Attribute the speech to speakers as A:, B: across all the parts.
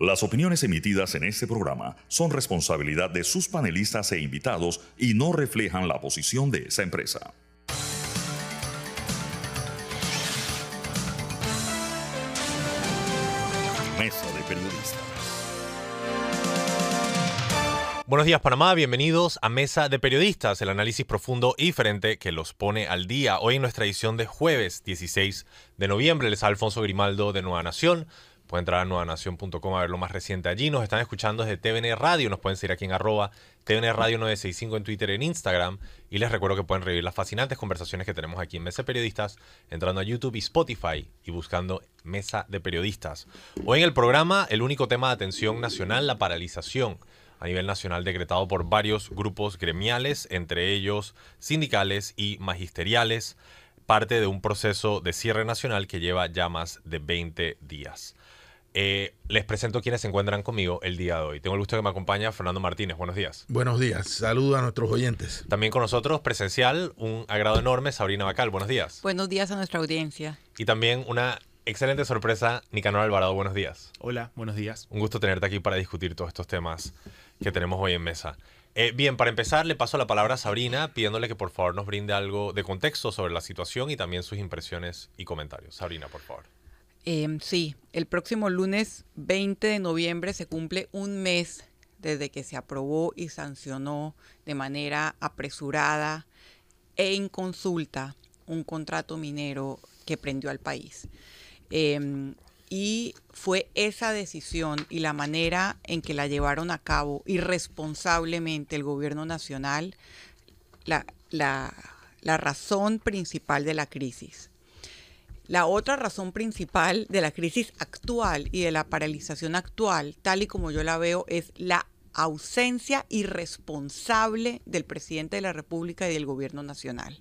A: Las opiniones emitidas en este programa son responsabilidad de sus panelistas e invitados y no reflejan la posición de esa empresa. Mesa de Periodistas.
B: Buenos días Panamá, bienvenidos a Mesa de Periodistas, el análisis profundo y diferente que los pone al día. Hoy en nuestra edición de jueves 16 de noviembre, les Alfonso Grimaldo de Nueva Nación. Pueden entrar a nuevanación.com a ver lo más reciente allí. Nos están escuchando desde TVN Radio. Nos pueden seguir aquí en arroba TVN Radio 965 en Twitter, en Instagram. Y les recuerdo que pueden revivir las fascinantes conversaciones que tenemos aquí en Mesa de Periodistas entrando a YouTube y Spotify y buscando Mesa de Periodistas. Hoy en el programa, el único tema de atención nacional, la paralización a nivel nacional decretado por varios grupos gremiales, entre ellos sindicales y magisteriales, parte de un proceso de cierre nacional que lleva ya más de 20 días. Eh, les presento quienes se encuentran conmigo el día de hoy. Tengo el gusto de que me acompaña Fernando Martínez. Buenos días.
C: Buenos días. Saludo a nuestros oyentes.
B: También con nosotros, presencial, un agrado enorme, Sabrina Bacal. Buenos días.
D: Buenos días a nuestra audiencia.
B: Y también una excelente sorpresa, Nicanor Alvarado. Buenos días.
E: Hola, buenos días.
B: Un gusto tenerte aquí para discutir todos estos temas que tenemos hoy en mesa. Eh, bien, para empezar, le paso la palabra a Sabrina pidiéndole que por favor nos brinde algo de contexto sobre la situación y también sus impresiones y comentarios. Sabrina, por favor.
D: Eh, sí, el próximo lunes 20 de noviembre se cumple un mes desde que se aprobó y sancionó de manera apresurada e inconsulta un contrato minero que prendió al país. Eh, y fue esa decisión y la manera en que la llevaron a cabo irresponsablemente el gobierno nacional la, la, la razón principal de la crisis. La otra razón principal de la crisis actual y de la paralización actual, tal y como yo la veo, es la ausencia irresponsable del presidente de la República y del gobierno nacional.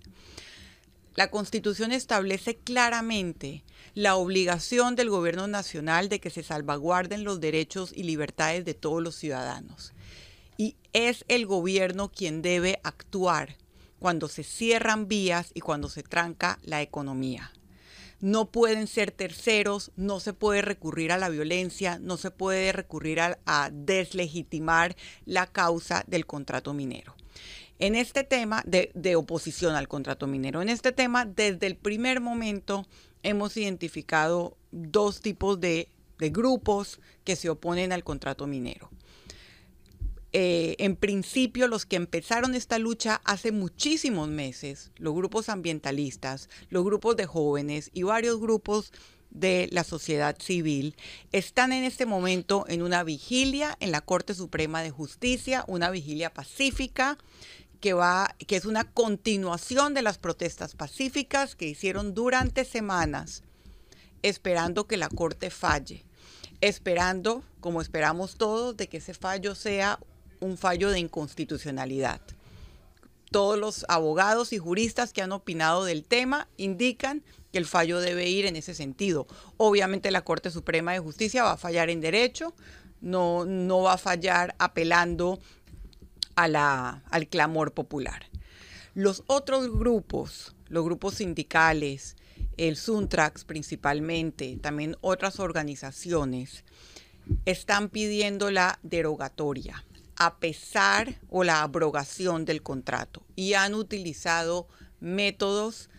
D: La Constitución establece claramente la obligación del gobierno nacional de que se salvaguarden los derechos y libertades de todos los ciudadanos. Y es el gobierno quien debe actuar cuando se cierran vías y cuando se tranca la economía no pueden ser terceros, no se puede recurrir a la violencia, no se puede recurrir a, deslegitimar la causa del contrato minero. En este tema de, oposición al contrato minero, en este tema, desde el primer momento hemos identificado dos tipos de grupos que se oponen al contrato minero. Eh, en principio los que empezaron esta lucha hace muchísimos meses, los grupos ambientalistas, los grupos de jóvenes y varios grupos de la sociedad civil, están en este momento en una vigilia en la Corte Suprema de Justicia, una vigilia pacífica que va que es una continuación de las protestas pacíficas que hicieron durante semanas esperando que la Corte falle esperando, como esperamos todos, de que ese fallo sea un fallo de inconstitucionalidad. Todos los abogados y juristas que han opinado del tema indican que el fallo debe ir en ese sentido. Obviamente la Corte Suprema de Justicia va a fallar en derecho, no, no va a fallar apelando al clamor popular. Los otros grupos, los grupos sindicales, el Suntrax principalmente, también otras organizaciones, están pidiendo la derogatoria a pesar o la abrogación del contrato. Y han utilizado métodos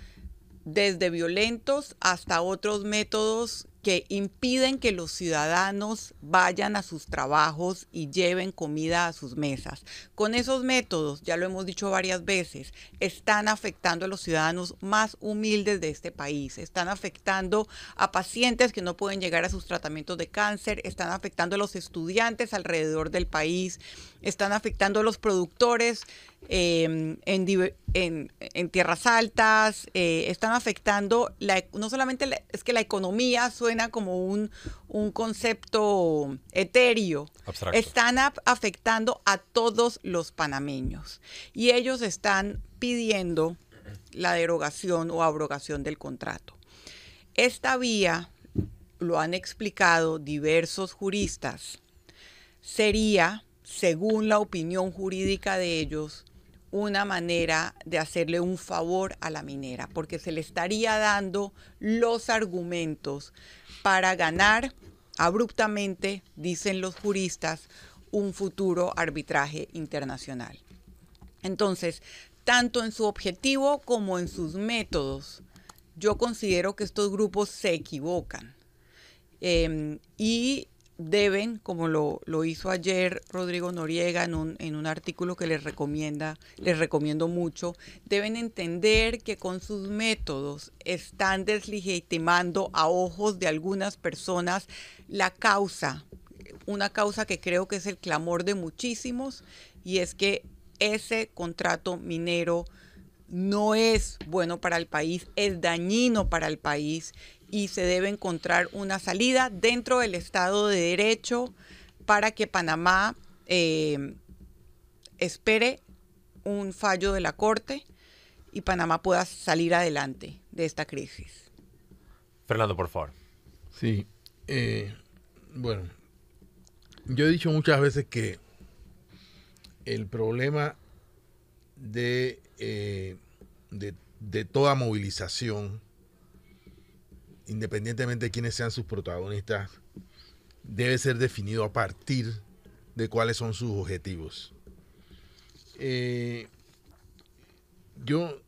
D: desde violentos hasta otros métodos que impiden que los ciudadanos vayan a sus trabajos y lleven comida a sus mesas. Con esos métodos, ya lo hemos dicho varias veces, están afectando a los ciudadanos más humildes de este país, están afectando a pacientes que no pueden llegar a sus tratamientos de cáncer, están afectando a los estudiantes alrededor del país, están afectando a los productores eh, en, en, en, tierras altas, eh, están afectando, la, no solamente la, es que la economía suena como un, un concepto etéreo,
B: Abstracto.
D: están a, afectando a todos los panameños y ellos están pidiendo la derogación o abrogación del contrato. Esta vía, lo han explicado diversos juristas, sería, según la opinión jurídica de ellos, una manera de hacerle un favor a la minera, porque se le estaría dando los argumentos para ganar abruptamente, dicen los juristas, un futuro arbitraje internacional. Entonces, tanto en su objetivo como en sus métodos, yo considero que estos grupos se equivocan. Em, y deben, como lo, hizo ayer Rodrigo Noriega en un, en un, artículo que les recomienda, les recomiendo mucho, deben entender que con sus métodos están deslegitimando a ojos de algunas personas la causa, una causa que creo que es el clamor de muchísimos, y es que ese contrato minero no es bueno para el país, es dañino para el país y se debe encontrar una salida dentro del Estado de Derecho para que Panamá eh, espere un fallo de la Corte y Panamá pueda salir adelante de esta crisis.
B: Fernando, por favor.
C: Sí, eh, bueno, yo he dicho muchas veces que el problema de, eh, de, de toda movilización independientemente de quiénes sean sus protagonistas, debe ser definido a partir de cuáles son sus objetivos. Eh, yo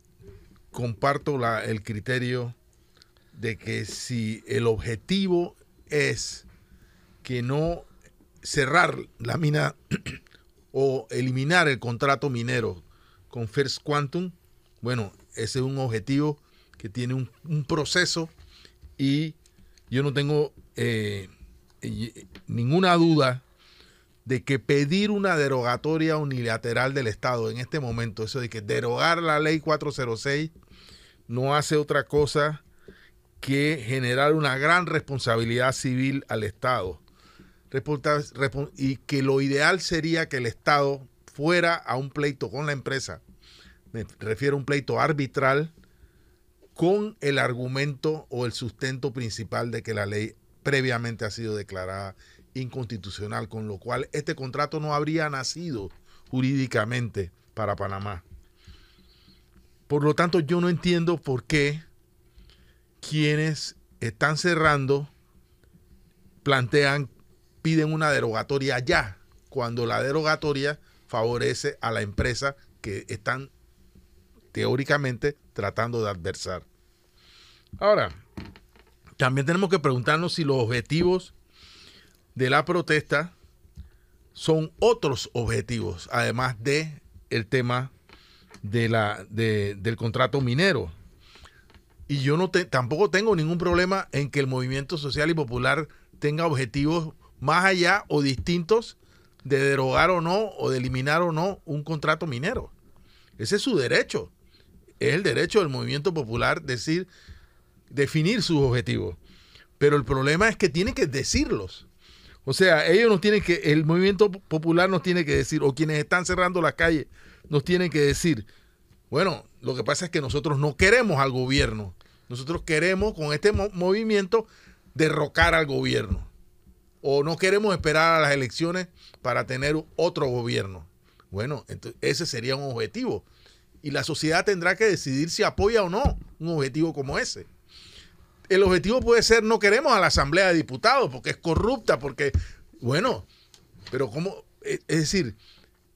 C: comparto el criterio de que si el objetivo es que no cerrar la mina o eliminar el contrato minero con First Quantum, bueno, ese es un objetivo que tiene un, un proceso y yo no tengo eh, ninguna duda de que pedir una derogatoria unilateral del Estado en este momento, eso de que derogar la ley 406 no hace otra cosa que generar una gran responsabilidad civil al Estado. Y que lo ideal sería que el Estado fuera a un pleito con la empresa, me refiero a un pleito arbitral, con el argumento o el sustento principal de que la ley previamente ha sido declarada inconstitucional, con lo cual este contrato no habría nacido jurídicamente para Panamá. Por lo tanto, yo no entiendo por qué quienes están cerrando plantean, piden una derogatoria ya, cuando la derogatoria favorece a la empresa que están teóricamente tratando de adversar. Ahora, también tenemos que preguntarnos si los objetivos de la protesta son otros objetivos, además de tema de la, del contrato minero. Y yo no tampoco tengo ningún problema en que el movimiento social y popular tenga objetivos más allá o distintos de derogar o no, o de eliminar o no un contrato minero. Ese es su derecho es el derecho del movimiento popular decir, definir sus objetivos. Pero el problema es que tiene que decirlos. O sea, ellos nos tienen que, el movimiento popular nos tiene que decir, o quienes están cerrando las calles, nos tienen que decir, bueno, lo que pasa es que nosotros no queremos al gobierno. Nosotros queremos con este movimiento derrocar al gobierno. O no queremos esperar a las elecciones para tener otro gobierno. Bueno, entonces ese sería un objetivo y la sociedad tendrá que decidir si apoya o no un objetivo como ese. El objetivo puede ser no queremos a la Asamblea de Diputados porque es corrupta, porque, bueno, pero ¿cómo? Es decir,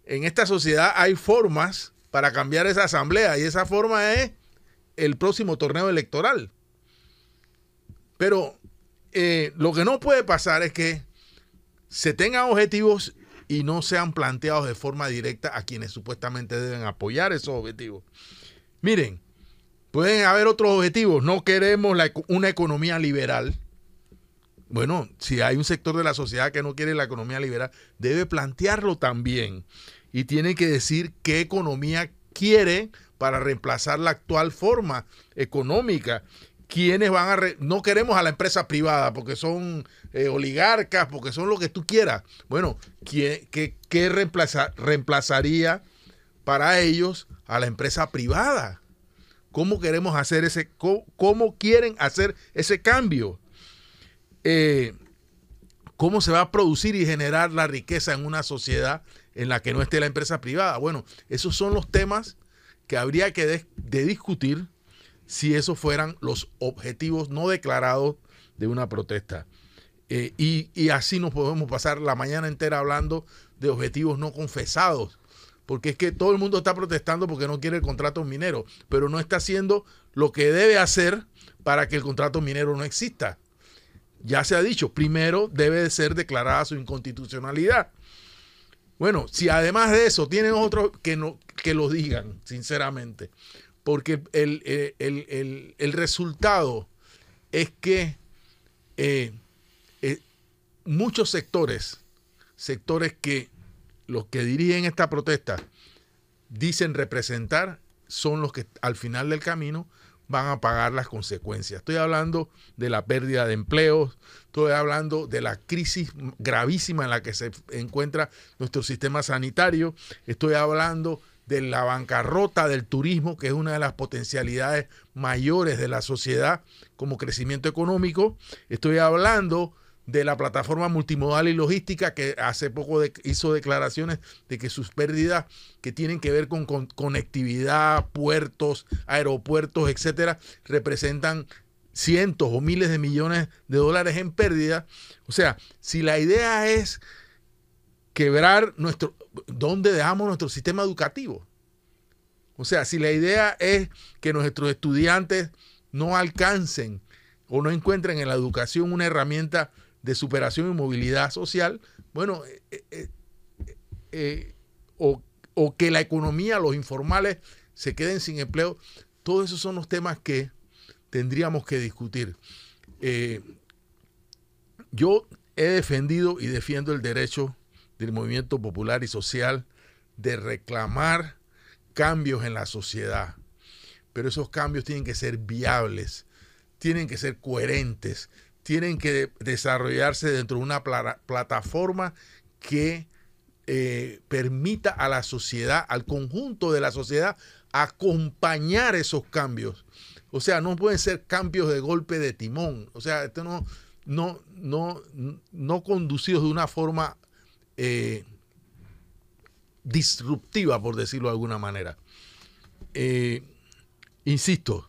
C: en esta sociedad hay formas para cambiar esa asamblea y esa forma es el próximo torneo electoral. Pero eh, lo que no puede pasar es que se tengan objetivos y no sean planteados de forma directa a quienes supuestamente deben apoyar esos objetivos. Miren, pueden haber otros objetivos. No queremos una economía liberal. Bueno, si hay un sector de la sociedad que no quiere la economía liberal, debe plantearlo también. Y tiene que decir qué economía quiere para reemplazar la actual forma económica quiénes van a... no queremos a la empresa privada porque son eh, oligarcas, porque son lo que tú quieras. Bueno, ¿qué, qué, reemplazaría para ellos a la empresa privada? ¿Cómo queremos hacer ese... cómo, quieren hacer ese cambio? Eh, ¿Cómo se va a producir y generar la riqueza en una sociedad en la que no esté la empresa privada? Bueno, esos son los temas que habría que de discutir si esos fueran los objetivos no declarados de una protesta. Eh, y, y así nos podemos pasar la mañana entera hablando de objetivos no confesados. Porque es que todo el mundo está protestando porque no quiere el contrato minero, pero no está haciendo lo que debe hacer para que el contrato minero no exista. Ya se ha dicho, primero debe de ser declarada su inconstitucionalidad. Bueno, si además de eso tienen otros que, no, que lo digan, sinceramente, porque el, el- el- el- el resultado es que eh, eh, muchos sectores, sectores que los que dirigen esta protesta dicen representar, son los que al final del camino van a pagar las consecuencias. Estoy hablando de la pérdida de empleos, estoy hablando de la crisis gravísima en la que se encuentra nuestro sistema sanitario, estoy hablando de la bancarrota del turismo, que es una de las potencialidades mayores de la sociedad como crecimiento económico, estoy hablando de la plataforma multimodal y logística que hace poco hizo declaraciones de que sus pérdidas que tienen que ver con, con conectividad, puertos, aeropuertos, etcétera, representan cientos o miles de millones de dólares en pérdida. O sea, si la idea es quebrar nuestro, ¿dónde dejamos nuestro sistema educativo? O sea, si la idea es que nuestros estudiantes no alcancen o no encuentren en la educación una herramienta de superación y movilidad social, bueno, eh, eh, eh, o, o que la economía, los informales se queden sin empleo, todos esos son los temas que tendríamos que discutir. Yo he defendido y defiendo el derecho del movimiento popular y social de reclamar cambios en la sociedad, pero esos cambios tienen que ser viables, tienen que ser coherentes, tienen que desarrollarse dentro de una pla- plataforma que eh, permita a la sociedad, al conjunto de la sociedad, acompañar esos cambios. O sea, no pueden ser cambios de golpe de timón. O sea, esto no, no, no, no conducidos de una forma eh, disruptiva, por decirlo de alguna manera. Eh, insisto,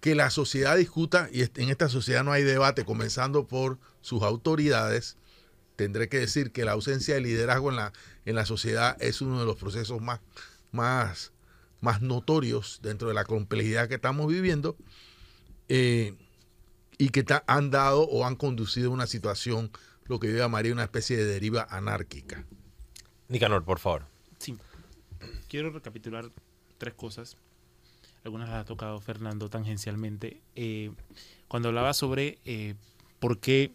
C: que la sociedad discuta, y en esta sociedad no hay debate, comenzando por sus autoridades, tendré que decir que la ausencia de liderazgo en la, en la sociedad es uno de los procesos más, más, más notorios dentro de la complejidad que estamos viviendo eh, y que han dado o han conducido a una situación, lo que yo llamaría una especie de deriva anárquica.
B: Nicanor, por favor.
E: Sí. Quiero recapitular tres cosas. Algunas las ha tocado Fernando tangencialmente. Eh, cuando hablaba sobre eh, por qué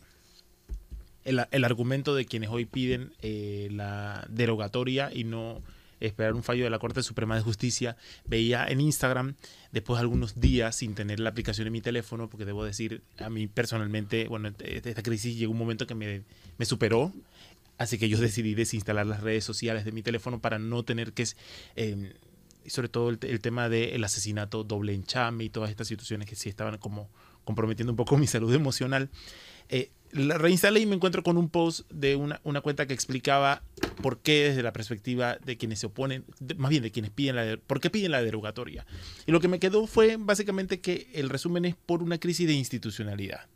E: el, el argumento de quienes hoy piden eh, la derogatoria y no esperar un fallo de la Corte Suprema de Justicia, veía en Instagram, después de algunos días sin tener la aplicación en mi teléfono, porque debo decir, a mí personalmente, bueno, esta crisis llegó un momento que me, me superó, Así que yo decidí desinstalar las redes sociales de mi teléfono para no tener que, eh, sobre todo el, el tema del asesinato doble enchame y todas estas situaciones que sí estaban como comprometiendo un poco mi salud emocional. Eh, la reinstalé y me encuentro con un post de una, cuenta que explicaba por qué desde la perspectiva de quienes se oponen, más bien de quienes piden la, por qué piden la derogatoria. Y lo que me quedó fue básicamente que el resumen es por una crisis de institucionalidad.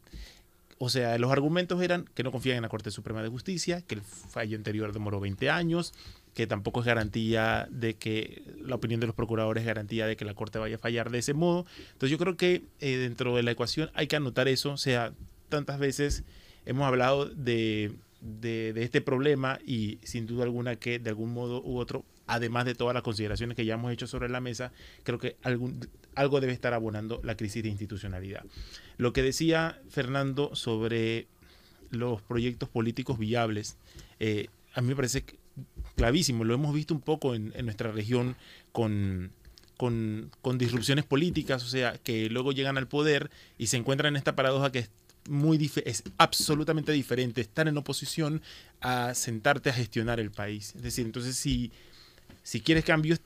E: O sea, los argumentos eran que no confían en la Corte Suprema de Justicia, que el fallo anterior demoró 20 años, que tampoco es garantía de que la opinión de los procuradores es garantía de que la Corte vaya a fallar de ese modo. Entonces yo creo que eh, dentro de la ecuación hay que anotar eso. O sea, tantas veces hemos hablado de, de, este problema y sin duda alguna que de algún modo u otro, además de todas las consideraciones que ya hemos hecho sobre la mesa, creo que algo debe estar abonando la crisis de institucionalidad. Lo que decía Fernando sobre los proyectos políticos viables, eh, a mí me parece clavísimo. Lo hemos visto un poco en, en nuestra región con, con, con, disrupciones políticas, o sea, que luego llegan al poder y se encuentran en esta paradoja que es muy es absolutamente diferente estar en oposición a sentarte a gestionar el país. Es decir, entonces si, si quieres cambios,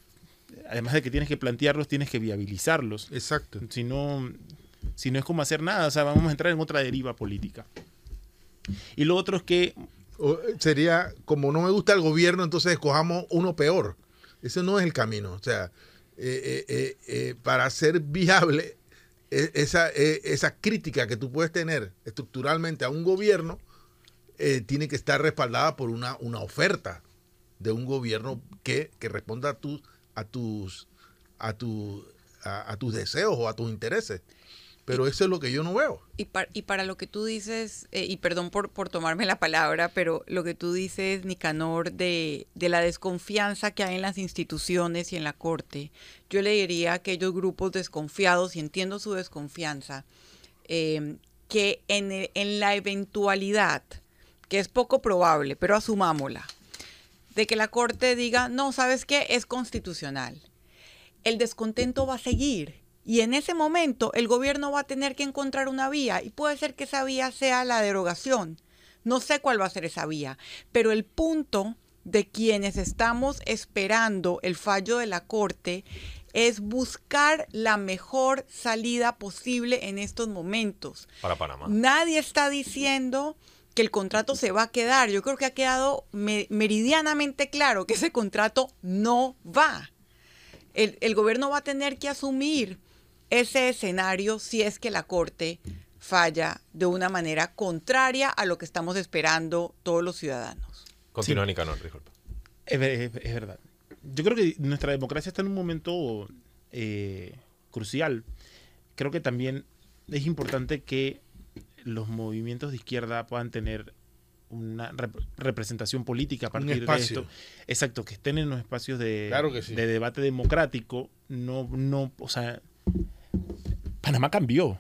E: además de que tienes que plantearlos, tienes que viabilizarlos.
C: Exacto.
E: Si no, si no es como hacer nada, o sea, vamos a entrar en otra deriva política. Y lo otro es que...
C: O sería, como no me gusta el gobierno, entonces escojamos uno peor. Ese no es el camino. O sea, eh, eh, eh, para ser viable, esa, e- esa crítica que tú puedes tener estructuralmente a un gobierno eh, tiene que estar respaldada por una, una oferta de un gobierno que, que responda a, a, tus, a, tu- a, a tus deseos o a tus intereses. Pero eso es lo que yo no veo.
D: Y, par- y para lo que tú dices, eh, y perdón por, por tomarme la palabra, pero lo que tú dices, Nicanor, de, de la desconfianza que hay en las instituciones y en la Corte, yo le diría a aquellos grupos desconfiados, y entiendo su desconfianza, eh, que en, el- en la eventualidad, que es poco probable, pero asumámosla, de que la Corte diga, no, ¿sabes qué? Es constitucional el descontento va a seguir. Y en ese momento el gobierno va a tener que encontrar una vía y puede ser que esa vía sea la derogación. No sé cuál va a ser esa vía, pero el punto de quienes estamos esperando el fallo de la Corte es buscar la mejor salida posible en estos momentos.
B: Para Panamá.
D: Nadie está diciendo que el contrato se va a quedar. Yo creo que ha quedado me- meridianamente claro que ese contrato no va. El, el gobierno va a tener que asumir ese escenario si es que la Corte falla de una manera contraria a lo que estamos esperando todos los ciudadanos.
B: Continúa Nicanor, disculpa.
E: Es, ver- es- es verdad. Yo creo que nuestra democracia está en un momento eh, crucial. Creo que también es importante que los movimientos de izquierda puedan tener una rep- representación política a partir de esto. Exacto, que estén en los espacios de,
C: Claro sí.
E: de debate democrático. No, no, o sea, Panamá cambió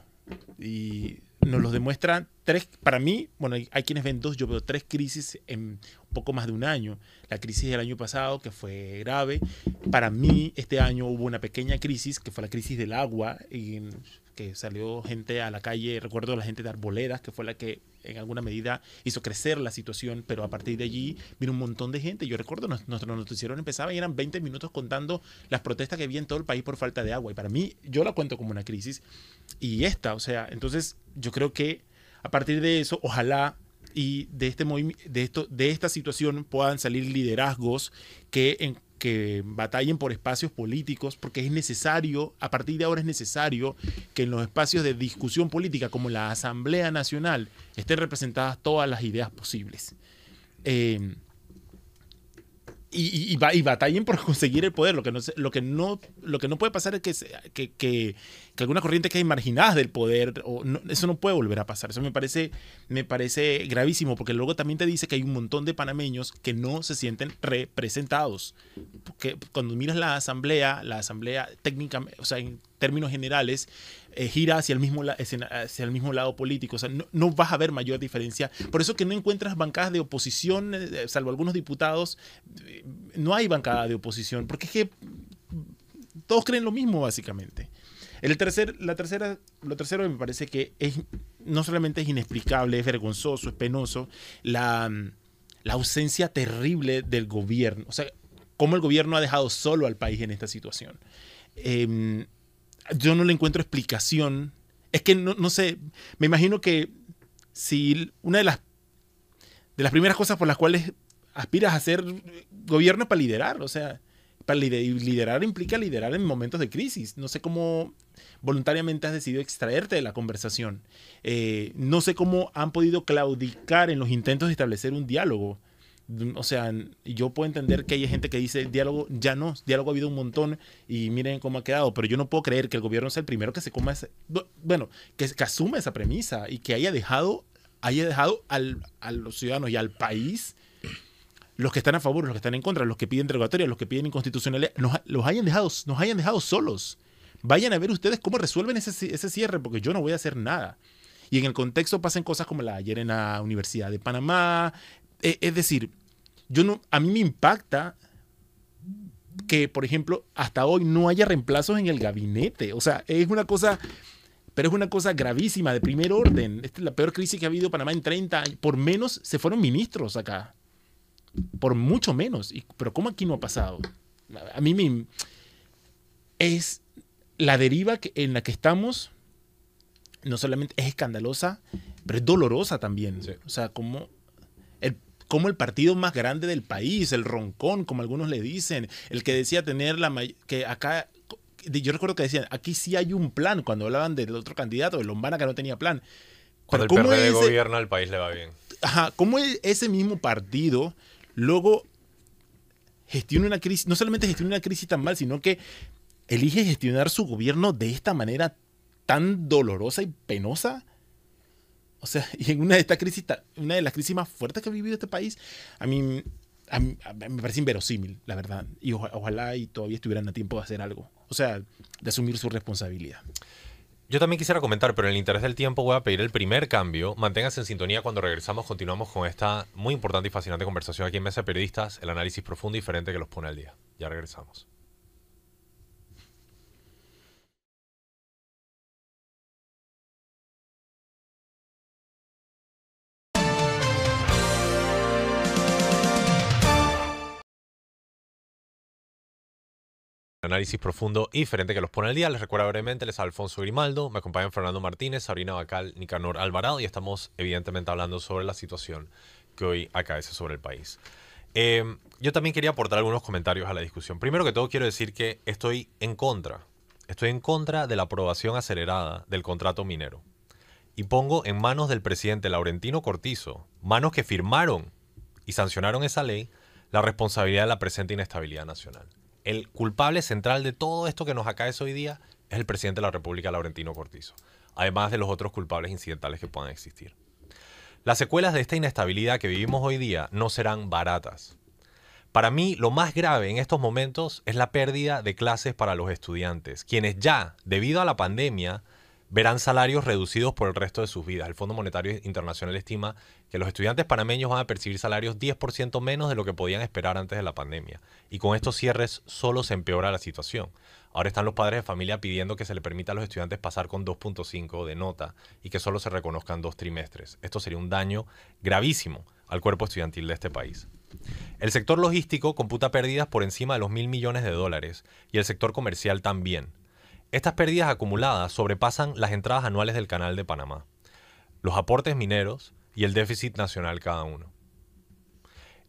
E: y nos lo demuestran tres, para mí, bueno, hay, quienes ven dos, yo veo tres crisis en poco más de un año. La crisis del año pasado, que fue grave. Para mí, este año hubo una pequeña crisis, que fue la crisis del agua, y que salió gente a la calle, recuerdo a la gente de Arboledas, que fue la que en alguna medida hizo crecer la situación, pero a partir de allí vino un montón de gente. Yo recuerdo, nos- nuestro noticiero empezaba y eran 20 minutos contando las protestas que había en todo el país por falta de agua. Y para mí, yo la cuento como una crisis. Y esta, o sea, entonces yo creo que a partir de eso, ojalá y de este de esto de esta situación puedan salir liderazgos que en- que batallen por espacios políticos porque es necesario a partir de ahora es necesario que en los espacios de discusión política como la Asamblea Nacional estén representadas todas las ideas posibles. Eh, y, y- y ba- y batallen por conseguir el poder. Lo que no, lo que no, lo que no puede pasar es que, que, que, que alguna corriente quede marginada del poder. O no- eso no puede volver a pasar. Eso me parece, me parece gravísimo, porque luego también te dice que hay un montón de panameños que no se sienten representados. Porque cuando miras la asamblea, la asamblea técnicamente, o sea, en términos generales, eh, gira hacia el, mismo hacia el mismo lado político. O sea, no, no vas a ver mayor diferencia. Por eso que no encuentras bancadas de oposición, eh, salvo algunos diputados, eh, no hay bancada de oposición, porque es que todos creen lo mismo, básicamente. El tercer, la tercera, lo tercero me parece que es, no solamente es inexplicable, es vergonzoso, es penoso, la, la ausencia terrible del gobierno. O sea, cómo el gobierno ha dejado solo al país en esta situación. Em, yo no le encuentro explicación. Es que no, no sé, me imagino que si una de las, de las primeras cosas por las cuales aspiras a ser gobierno para liderar, o sea, para liderar implica liderar en momentos de crisis. No sé cómo voluntariamente has decidido extraerte de la conversación. Eh, no sé cómo han podido claudicar en los intentos de establecer un diálogo. O sea, yo puedo entender que hay gente que dice diálogo, ya no, diálogo ha habido un montón y miren cómo ha quedado, pero yo no puedo creer que el gobierno sea el primero que se coma ese, bu- bueno, que, que asuma esa premisa y que haya dejado, haya dejado al, a los ciudadanos y al país los que están a favor, los que están en contra, los que piden derogatoria, los que piden inconstitucionalidad, nos, los hayan dejado, nos hayan dejado solos. Vayan a ver ustedes cómo resuelven ese, ese cierre, porque yo no voy a hacer nada. Y en el contexto pasan cosas como la ayer en la Universidad de Panamá. E- es decir, yo no, a mí me impacta que, por ejemplo, hasta hoy no haya reemplazos en el gabinete. O sea, es una cosa, pero es una cosa gravísima, de primer orden. Esta es la peor crisis que ha habido en Panamá en 30 años. Por menos se fueron ministros acá por mucho menos. Y, pero ¿cómo aquí no ha pasado? A mí me... Es la deriva que- en la que estamos, no solamente es escandalosa, pero es dolorosa también.
B: Sí.
E: O sea, como el, como el partido más grande del país, el roncón, como algunos le dicen, el que decía tener la que acá yo recuerdo que decían, aquí sí hay un plan, cuando hablaban del otro candidato, de Lombana que no tenía plan.
B: Cuando
E: Pero
B: el
E: ¿cómo
B: PRD
E: ese-
B: gobierna, el país le va bien.
E: Ajá, ¿cómo e- ese mismo partido luego gestiona una crisis, no solamente gestiona una crisis tan mal, sino que elige gestionar su gobierno de esta manera tan dolorosa y penosa? O sea, y en una de estas crisis, una de las crisis más fuertes que ha vivido este país, a mí, me parece inverosímil, la verdad. Y oja- ojalá y todavía estuvieran a tiempo de hacer algo. O sea, de asumir su responsabilidad.
B: Yo también quisiera comentar, pero en el interés del tiempo voy a pedir el primer cambio. Manténganse en sintonía cuando regresamos. Continuamos con esta muy importante y fascinante conversación aquí en Mesa de Periodistas, el análisis profundo y diferente que los pone al día. Ya regresamos. Análisis profundo y diferente que los pone al día. Les recuerdo brevemente, les Alfonso Grimaldo, me acompañan Fernando Martínez, Sabrina Bacal, Nicanor Alvarado y estamos evidentemente hablando sobre la situación que hoy acaece sobre el país. Eh, yo también quería aportar algunos comentarios a la discusión. Primero que todo quiero decir que estoy en contra, estoy en contra de la aprobación acelerada del contrato minero. Y pongo en manos del presidente Laurentino Cortizo, manos que firmaron y sancionaron esa ley, la responsabilidad de la presente inestabilidad nacional. El culpable central de todo esto que nos acaece hoy día es el presidente de la República, Laurentino Cortizo, además de los otros culpables incidentales que puedan existir. Las secuelas de esta inestabilidad que vivimos hoy día no serán baratas. Para mí, lo más grave en estos momentos es la pérdida de clases para los estudiantes, quienes ya, debido a la pandemia, verán salarios reducidos por el resto de sus vidas. El Fondo Monetario Internacional estima que los estudiantes panameños van a percibir salarios 10% menos de lo que podían esperar antes de la pandemia. Y con estos cierres solo se empeora la situación. Ahora están los padres de familia pidiendo que se le permita a los estudiantes pasar con 2.5 de nota y que solo se reconozcan dos trimestres. Esto sería un daño gravísimo al cuerpo estudiantil de este país. El sector logístico computa pérdidas por encima de los mil millones de dólares y el sector comercial también. Estas pérdidas acumuladas sobrepasan las entradas anuales del Canal de Panamá, los aportes mineros y el déficit nacional cada uno.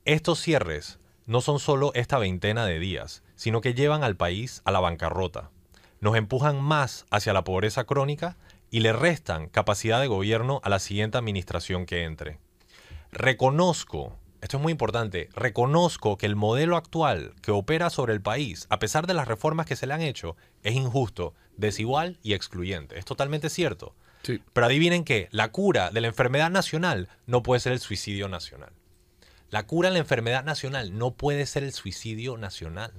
B: Estos cierres no son solo esta veintena de días, sino que llevan al país a la bancarrota. Nos empujan más hacia la pobreza crónica y le restan capacidad de gobierno a la siguiente administración que entre. Reconozco, esto es muy importante, reconozco que el modelo actual que opera sobre el país, a pesar de las reformas que se le han hecho, es injusto, desigual y excluyente. Es totalmente cierto.
C: Sí.
B: Pero adivinen qué, la cura de la enfermedad nacional no puede ser el suicidio nacional. La cura de la enfermedad nacional no puede ser el suicidio nacional.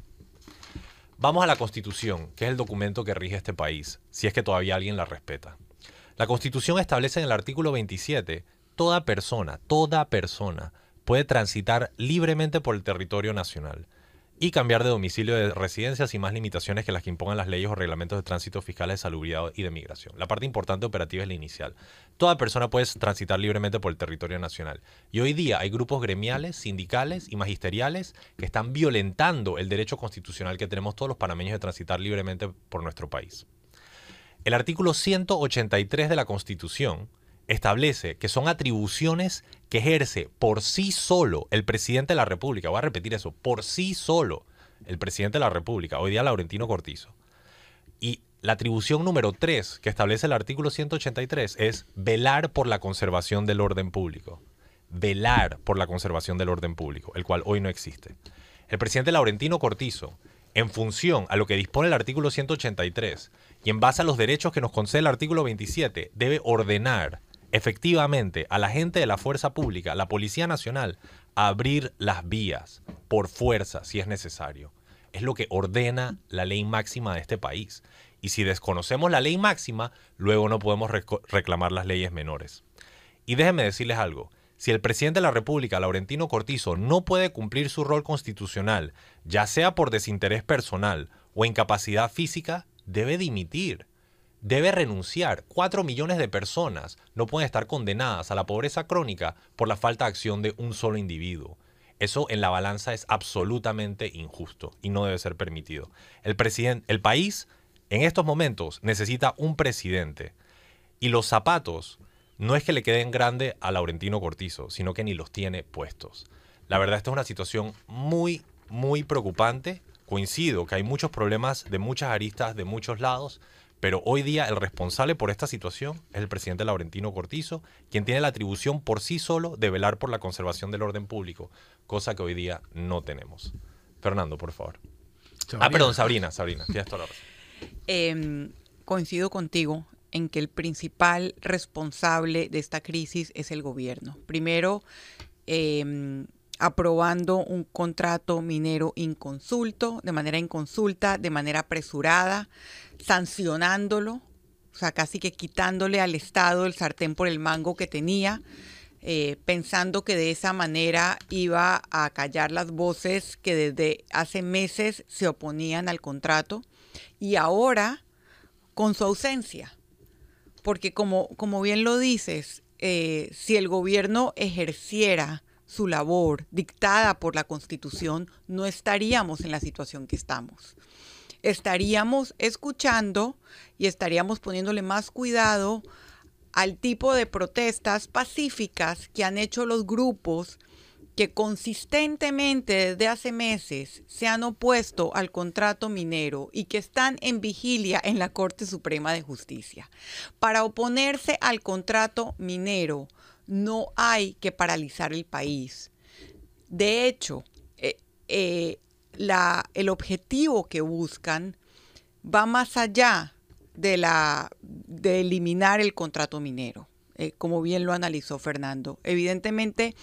B: Vamos a la Constitución, que es el documento que rige este país, si es que todavía alguien la respeta. La Constitución establece en el artículo 27, toda persona, toda persona puede transitar libremente por el territorio nacional y cambiar de domicilio de residencia sin más limitaciones que las que impongan las leyes o reglamentos de tránsito fiscales de salubridad y de migración. La parte importante operativa es la inicial. Toda persona puede transitar libremente por el territorio nacional. Y hoy día hay grupos gremiales, sindicales y magisteriales que están violentando el derecho constitucional que tenemos todos los panameños de transitar libremente por nuestro país. El artículo 183 de la Constitución establece que son atribuciones que ejerce por sí solo el presidente de la República. Voy a repetir eso, por sí solo el presidente de la República, hoy día Laurentino Cortizo. Y la atribución número 3 que establece el artículo 183 es velar por la conservación del orden público. Velar por la conservación del orden público, el cual hoy no existe. El presidente Laurentino Cortizo, en función a lo que dispone el artículo 183 y en base a los derechos que nos concede el artículo 27, debe ordenar efectivamente a la gente de la fuerza pública, la Policía Nacional, abrir las vías por fuerza si es necesario. Es lo que ordena la ley máxima de este país. Y si desconocemos la ley máxima, luego no podemos reclamar las leyes menores. Y déjenme decirles algo. Si el presidente de la República, Laurentino Cortizo, no puede cumplir su rol constitucional, ya sea por desinterés personal o incapacidad física, debe dimitir debe renunciar. Cuatro millones de personas no pueden estar condenadas a la pobreza crónica por la falta de acción de un solo individuo. Eso en la balanza es absolutamente injusto y no debe ser permitido. El, presidente, el país en estos momentos necesita un presidente y los zapatos no es que le queden grande a Laurentino Cortizo, sino que ni los tiene puestos. La verdad, esta es una situación muy, muy preocupante, coincido que hay muchos problemas de muchas aristas, de muchos lados, pero hoy día el responsable por esta situación es el presidente Laurentino Cortizo, quien tiene la atribución por sí solo de velar por la conservación del orden público, cosa que hoy día no tenemos. Fernando, por favor. Ah, perdón, Sabrina, Sabrina, tienes toda la razón.
D: Em, coincido contigo en que el principal responsable de esta crisis es el gobierno. Primero, em, aprobando un contrato minero inconsulto, de manera inconsulta, de manera apresurada, sancionándolo, o sea, casi que quitándole al Estado el sartén por el mango que tenía, eh, pensando que de esa manera iba a callar las voces que desde hace meses se oponían al contrato y ahora con su ausencia. Porque como, como bien lo dices, eh, si el gobierno ejerciera su labor dictada por la Constitución, no estaríamos en la situación que estamos. Estaríamos escuchando y estaríamos poniéndole más cuidado al tipo de protestas pacíficas que han hecho los grupos que consistentemente desde hace meses se han opuesto al contrato minero y que están en vigilia en la Corte Suprema de Justicia. Para oponerse al contrato minero, no hay que paralizar el país. De hecho, eh, eh, el objetivo que buscan va más allá de, la, de eliminar el contrato minero, eh, como bien lo analizó Fernando. Evidentemente,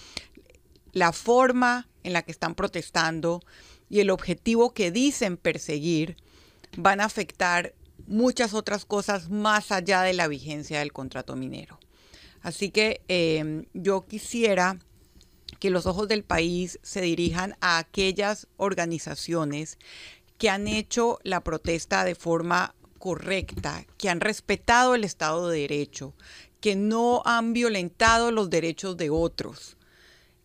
D: la forma en la que están protestando y el objetivo que dicen perseguir van a afectar muchas otras cosas más allá de la vigencia del contrato minero. Así que em, yo quisiera que los ojos del país se dirijan a aquellas organizaciones que han hecho la protesta de forma correcta, que han respetado el Estado de Derecho, que no han violentado los derechos de otros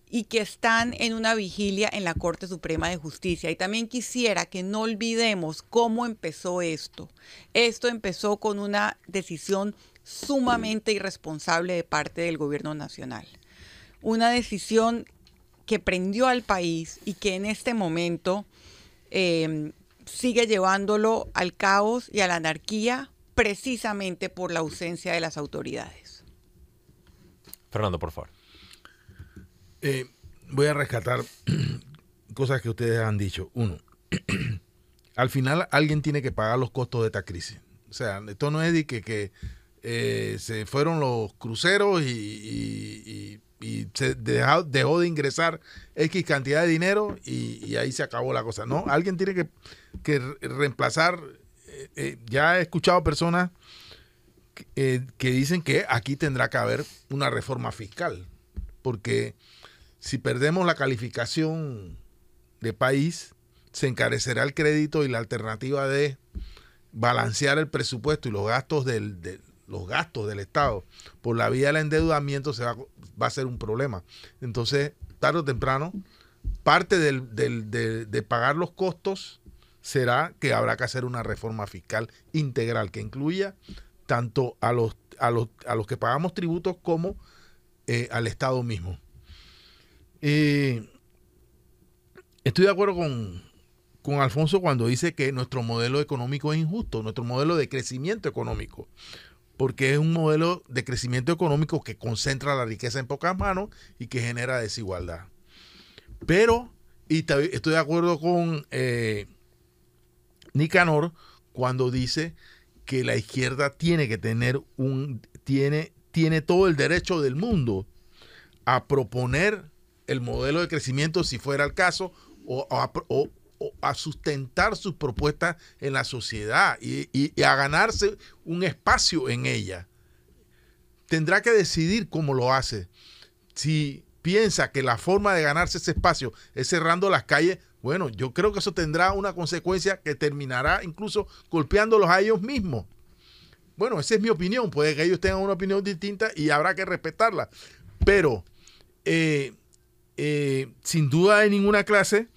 D: y que están en una vigilia en la Corte Suprema de Justicia. Y también quisiera que no olvidemos cómo empezó esto. Esto empezó con una decisión sumamente irresponsable de parte del gobierno nacional. Una decisión que prendió al país y que en este momento em, sigue llevándolo al caos y a la anarquía precisamente por la ausencia de las autoridades.
B: Fernando, por favor.
C: Eh, voy a rescatar cosas que ustedes han dicho. Uno, al final alguien tiene que pagar los costos de esta crisis. O sea, esto no es de que eh, se fueron los cruceros y, se dejó, de ingresar X cantidad de dinero y, ahí se acabó la cosa. No, alguien tiene que, reemplazar. Eh, eh, ya he escuchado personas que, que dicen que aquí tendrá que haber una reforma fiscal, porque si perdemos la calificación de país, se encarecerá el crédito y la alternativa de balancear el presupuesto y los gastos del, los gastos del Estado por la vía del endeudamiento se va, a ser un problema. Entonces, tarde o temprano, parte de, pagar los costos será que habrá que hacer una reforma fiscal integral que incluya tanto a los, a los, a los que pagamos tributos como eh, al Estado mismo. Eh, estoy de acuerdo con, con Alfonso cuando dice que nuestro modelo económico es injusto, nuestro modelo de crecimiento económico porque es un modelo de crecimiento económico que concentra la riqueza en pocas manos y que genera desigualdad. Pero, y estoy de acuerdo con eh, Nicanor cuando dice que la izquierda tiene que tener un, tiene, tiene todo el derecho del mundo a proponer el modelo de crecimiento si fuera el caso, o, o, a sustentar sus propuestas en la sociedad y, a ganarse un espacio en ella. Tendrá que decidir cómo lo hace. Si piensa que la forma de ganarse ese espacio es cerrando las calles, bueno, yo creo que eso tendrá una consecuencia que terminará incluso golpeándolos a ellos mismos. Bueno, esa es mi opinión. Puede que ellos tengan una opinión distinta y habrá que respetarla. Pero, eh, eh, sin duda de ninguna clase,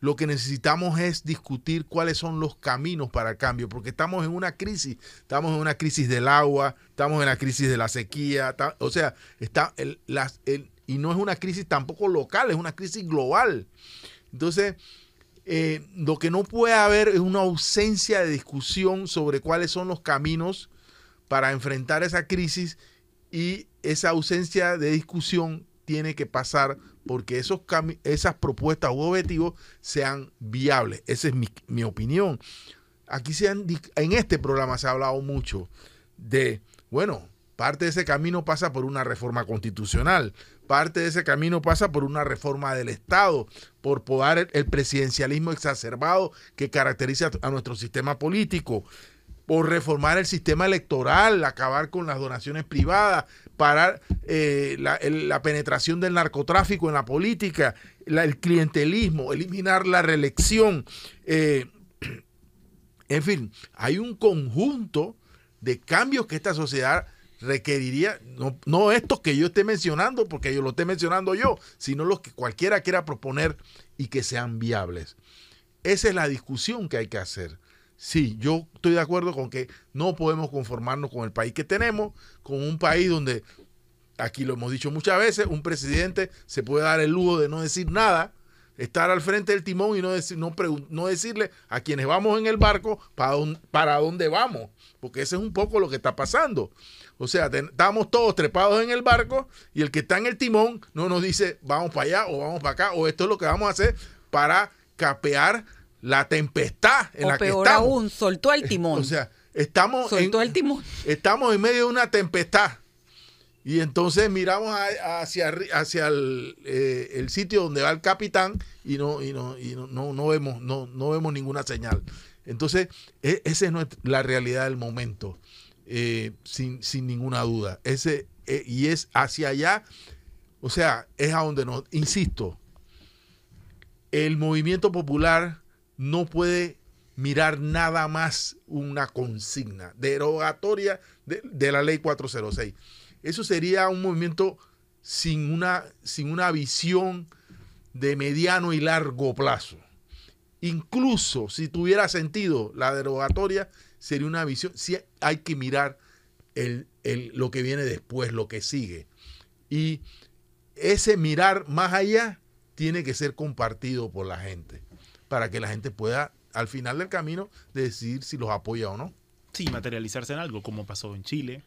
C: lo que necesitamos es discutir cuáles son los caminos para el cambio, porque estamos en una crisis, estamos en una crisis del agua, estamos en la crisis de la sequía, o sea, está el, las, y no es una crisis tampoco local, es una crisis global. Entonces, eh, lo que no puede haber es una ausencia de discusión sobre cuáles son los caminos para enfrentar esa crisis y esa ausencia de discusión tiene que pasar porque esos esas propuestas u objetivos sean viables. Esa es mi, mi opinión. Aquí se han, en este programa se ha hablado mucho de, bueno, parte de ese camino pasa por una reforma constitucional, parte de ese camino pasa por una reforma del Estado, por podar el, presidencialismo exacerbado que caracteriza a nuestro sistema político, por reformar el sistema electoral, acabar con las donaciones privadas, parar eh, la, penetración del narcotráfico en la política, el clientelismo, eliminar la reelección. Eh, en fin, hay un conjunto de cambios que esta sociedad requeriría, no, no estos que yo esté mencionando, porque yo lo esté mencionando yo, sino los que cualquiera quiera proponer y que sean viables. Esa es la discusión que hay que hacer. Sí, yo estoy de acuerdo con que no podemos conformarnos con el país que tenemos, con un país donde, aquí lo hemos dicho muchas veces, un presidente se puede dar el lujo de no decir nada, estar al frente del timón y no, decir, no, no decirle a quienes vamos en el barco para, para dónde vamos, porque ese es un poco lo que está pasando. O sea, estamos todos trepados en el barco y el que está en el timón no nos dice vamos para allá o vamos para acá o esto es lo que vamos a hacer para capear la tempestad en
D: o
C: la
D: que
C: estamos.
D: aún, soltó el timón.
C: O sea, estamos
D: soltó el timón.
C: Estamos en medio de una tempestad. Y entonces miramos hacia, hacia eh, el, sitio donde va el capitán y no, y no, y no, no, vemos, no, no vemos ninguna señal. Entonces, e, esa es la realidad del momento. Eh, sin, ninguna duda. Ese, eh, y es hacia allá, o sea, es a donde nos, insisto, el movimiento popular no puede mirar nada más una consigna derogatoria de, la ley 406. Eso sería un movimiento sin una, sin una visión de mediano y largo plazo. Incluso si tuviera sentido la derogatoria, sería una visión. Sí hay que mirar lo que viene después, lo que sigue. Y ese mirar más allá tiene que ser compartido por la gente, para que la gente pueda al final del camino decidir si los apoya o no.
E: Sí, materializarse en algo, como pasó en Chile,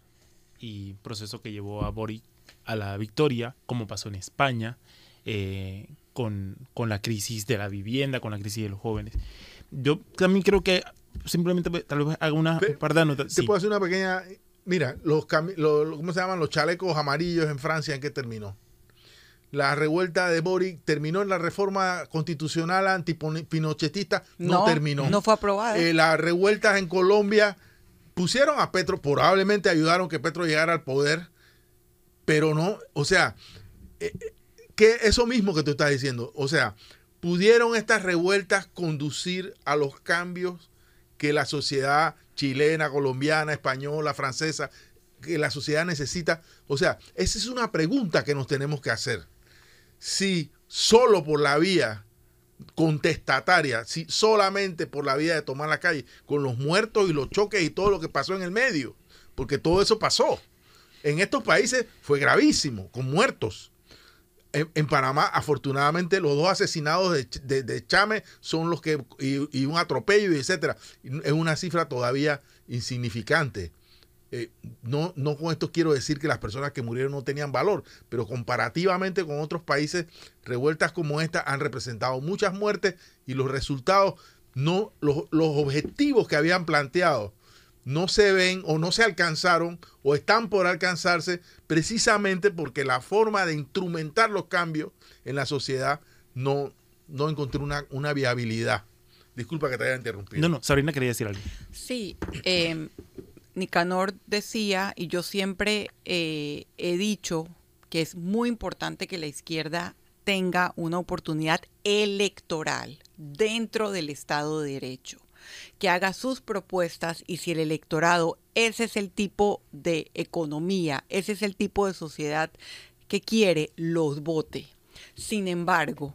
E: y proceso que llevó a Boric a la victoria, como pasó en España, eh, con, con, la crisis de la vivienda, con la crisis de los jóvenes. Yo también creo que simplemente pues, tal vez haga una par de anotaciones.
C: Te puedo hacer una pequeña. Mira, los, ¿cómo se llaman? Los chalecos amarillos en Francia, ¿en qué terminó? La revuelta de Boric terminó en la reforma constitucional antipinochetista, no, no terminó.
D: No fue aprobada.
C: Eh, las revueltas en Colombia pusieron a Petro, probablemente ayudaron que Petro llegara al poder, pero no, o sea, eh, eh, que eso mismo que tú estás diciendo, o sea, pudieron estas revueltas conducir a los cambios que la sociedad chilena, colombiana, española, francesa, que la sociedad necesita. O sea, esa es una pregunta que nos tenemos que hacer. Si solo por la vía contestataria, si solamente por la vía de tomar la calle, con los muertos y los choques y todo lo que pasó en el medio, porque todo eso pasó. En estos países fue gravísimo, con muertos en, Panamá, afortunadamente, los dos asesinados de, Chame son los que, y, un atropello, y etcétera. Es una cifra todavía insignificante. Eh, no, no con esto quiero decir que las personas que murieron no tenían valor, pero comparativamente con otros países, revueltas como esta han representado muchas muertes y los resultados, no, los, los objetivos que habían planteado no se ven o no se alcanzaron o están por alcanzarse precisamente porque la forma de instrumentar los cambios en la sociedad no, no encontró una, una viabilidad. Disculpa que te haya interrumpido.
E: No, no, Sabrina quería decir algo.
D: Sí, eh, Nicanor decía, y yo siempre eh, he dicho que es muy importante que la izquierda tenga una oportunidad electoral dentro del Estado de Derecho que haga sus propuestas y si el electorado, ese es el tipo de economía, ese es el tipo de sociedad que quiere, los vote. Sin embargo,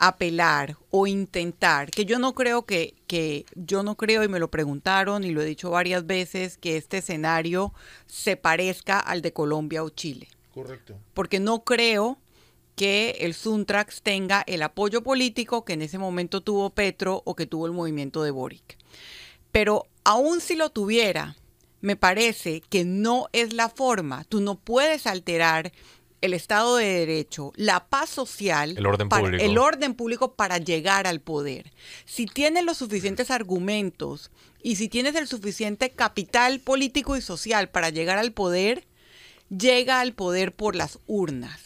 D: apelar o intentar, que yo no creo que, que, yo no creo y me lo preguntaron y lo he dicho varias veces, que este escenario se parezca al de Colombia o Chile.
C: Correcto.
D: Porque no creo que el Suntrax tenga el apoyo político que en ese momento tuvo Petro o que tuvo el movimiento de Boric. Pero aún si lo tuviera, me parece que no es la forma. Tú no puedes alterar el Estado de Derecho, la paz social,
B: El orden
D: para,
B: público.
D: el orden público para llegar al poder. Si tienes los suficientes argumentos y si tienes el suficiente capital político y social para llegar al poder, llega al poder por las urnas.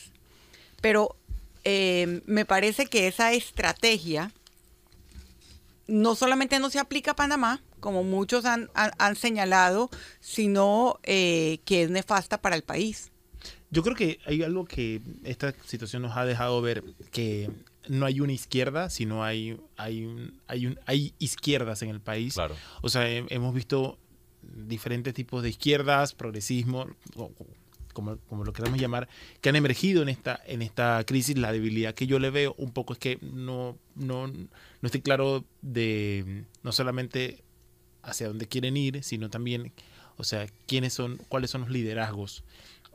D: Pero eh, me parece que esa estrategia no solamente no se aplica a Panamá, como muchos han, han- han señalado, sino eh, que es nefasta para el país.
E: Yo creo que hay algo que esta situación nos ha dejado ver que no hay una izquierda, sino hay, hay, un- hay, un- hay izquierdas en el país.
B: Claro.
E: O sea, he- hemos visto diferentes tipos de izquierdas, progresismo, como, como lo queramos llamar, que han emergido en esta, en esta crisis. La debilidad que yo le veo un poco es que no, no, no estoy claro de no solamente hacia dónde quieren ir, sino también, o sea, quiénes son, cuáles son los liderazgos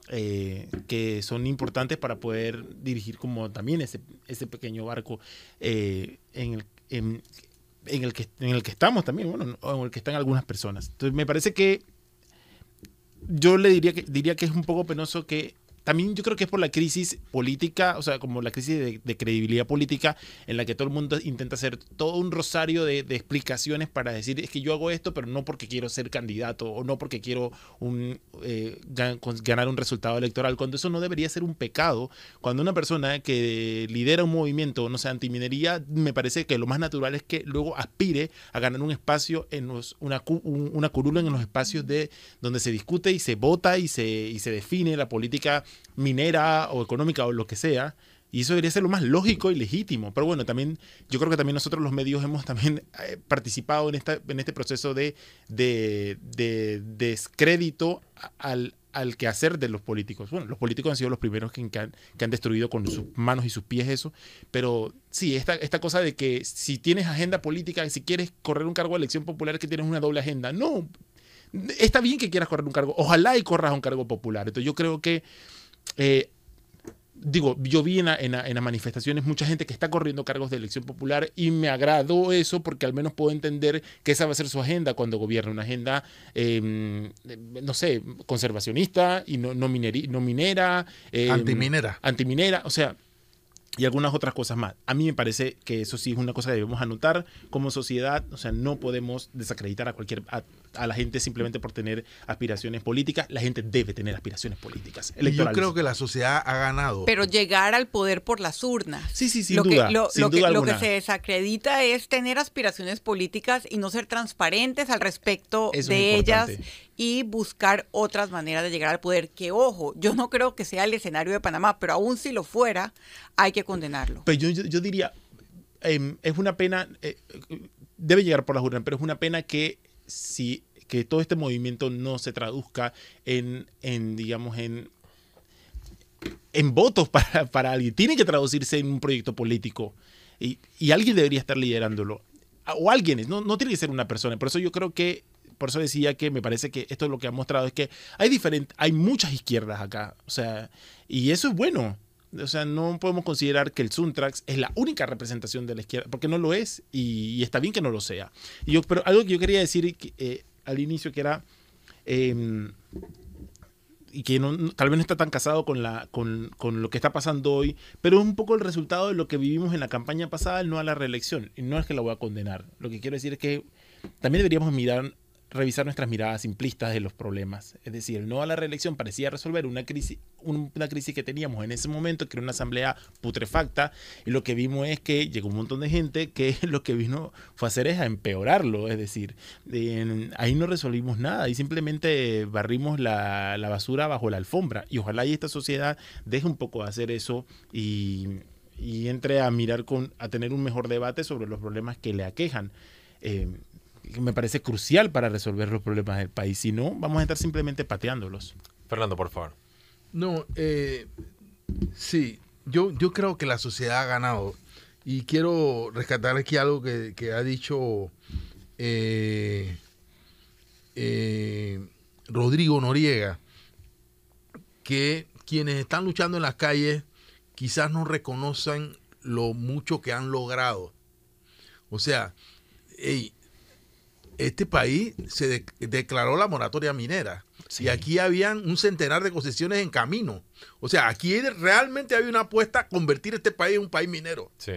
E: eh, que son importantes para poder dirigir como también ese, ese pequeño barco eh, en, el, en, el que, en el que estamos también, bueno, en el que están algunas personas. Entonces me parece que yo le diría que, diría que es un poco penoso que también yo creo que es por la crisis política, o sea, como la crisis de, credibilidad política en la que todo el mundo intenta hacer todo un rosario de, explicaciones para decir es que yo hago esto, pero no porque quiero ser candidato o no porque quiero un, eh, ganar un resultado electoral, cuando eso no debería ser un pecado. Cuando una persona que lidera un movimiento, no sé, antiminería, me parece que lo más natural es que luego aspire a ganar un espacio en los, una, una curula en los espacios de donde se discute y se vota y se, y se define la política minera o económica o lo que sea. Y eso debería ser lo más lógico y legítimo. Pero bueno, también yo creo que también nosotros los medios hemos también eh, participado en, esta, en este proceso de, de, de descrédito al, al quehacer de los políticos. Bueno, los políticos han sido los primeros que, han, que han destruido con sus manos y sus pies eso. Pero sí, esta, esta cosa de que si tienes agenda política, si quieres correr un cargo de elección popular, que tienes una doble agenda. No, está bien que quieras correr un cargo. Ojalá y corras un cargo popular. Entonces yo creo que eh, digo, yo vi en, la- en la- en las manifestaciones mucha gente que está corriendo cargos de elección popular y me agradó eso porque al menos puedo entender que esa va a ser su agenda cuando gobierna, una agenda, eh, no sé, conservacionista y no, no, mineri- no minera. eh,
C: Antiminera.
E: Antiminera, o sea, y algunas otras cosas más. A mí me parece que eso sí es una cosa que debemos anotar como sociedad, o sea, no podemos desacreditar a cualquier a, a la gente simplemente por tener aspiraciones políticas. La gente debe tener aspiraciones políticas.
C: Yo creo que la sociedad ha ganado.
D: Pero llegar al poder por las urnas.
E: Sí, sí, sin
D: lo
E: duda,
D: Que, lo,
E: sin
D: lo que,
E: duda
D: lo que se desacredita es tener aspiraciones políticas y no ser transparentes al respecto
E: Eso
D: de ellas
E: importante.
D: Y buscar otras maneras de llegar al poder. Que ojo, yo no creo que sea el escenario de Panamá, pero aún si lo fuera, hay que condenarlo.
E: Pero yo, yo, yo diría, em, es una pena, eh, debe llegar por las urnas, pero es una pena que si que todo este movimiento no se traduzca en, en digamos, en, en votos para, para alguien. Tiene que traducirse en un proyecto político y, y alguien debería estar liderándolo. O alguien, no, no tiene que ser una persona. Por eso yo creo que, por eso decía que me parece que esto es lo que ha mostrado, es que hay diferentes, hay muchas izquierdas acá. O sea, y eso es bueno. O sea, no podemos considerar que el Suntrax es la única representación de la izquierda, porque no lo es, y, y está bien que no lo sea. Y yo, pero algo que yo quería decir eh, al inicio, que era, eh, y que no, tal vez no está tan casado con, la, con, con lo que está pasando hoy, pero es un poco el resultado de lo que vivimos en la campaña pasada, no a la reelección. Y no es que la voy a condenar. Lo que quiero decir es que también deberíamos mirar, revisar nuestras miradas simplistas de los problemas. Es decir, no a la reelección parecía resolver una crisis, un- una crisis que teníamos en ese momento, que era una asamblea putrefacta, y lo que vimos es que llegó un montón de gente que lo que vino fue a hacer es a empeorarlo. Es decir, ahí no resolvimos nada, ahí simplemente barrimos la, basura bajo la alfombra. Y ojalá y esta sociedad deje un poco de hacer eso y, y entre a mirar con, a tener un mejor debate sobre los problemas que le aquejan. Eh, que me parece crucial para resolver los problemas del país. Si no, vamos a estar simplemente pateándolos.
B: Fernando, por favor.
C: No, eh, sí, yo, yo creo que la sociedad ha ganado. Y quiero rescatar aquí algo que, que ha dicho eh, eh, Rodrigo Noriega, que quienes están luchando en las calles quizás no reconocen lo mucho que han logrado. O sea, ey, este país se de- declaró la moratoria minera.
E: Sí.
C: Y aquí habían un centenar de concesiones en camino. O sea, aquí realmente había una apuesta a convertir este país en un país minero.
B: Sí.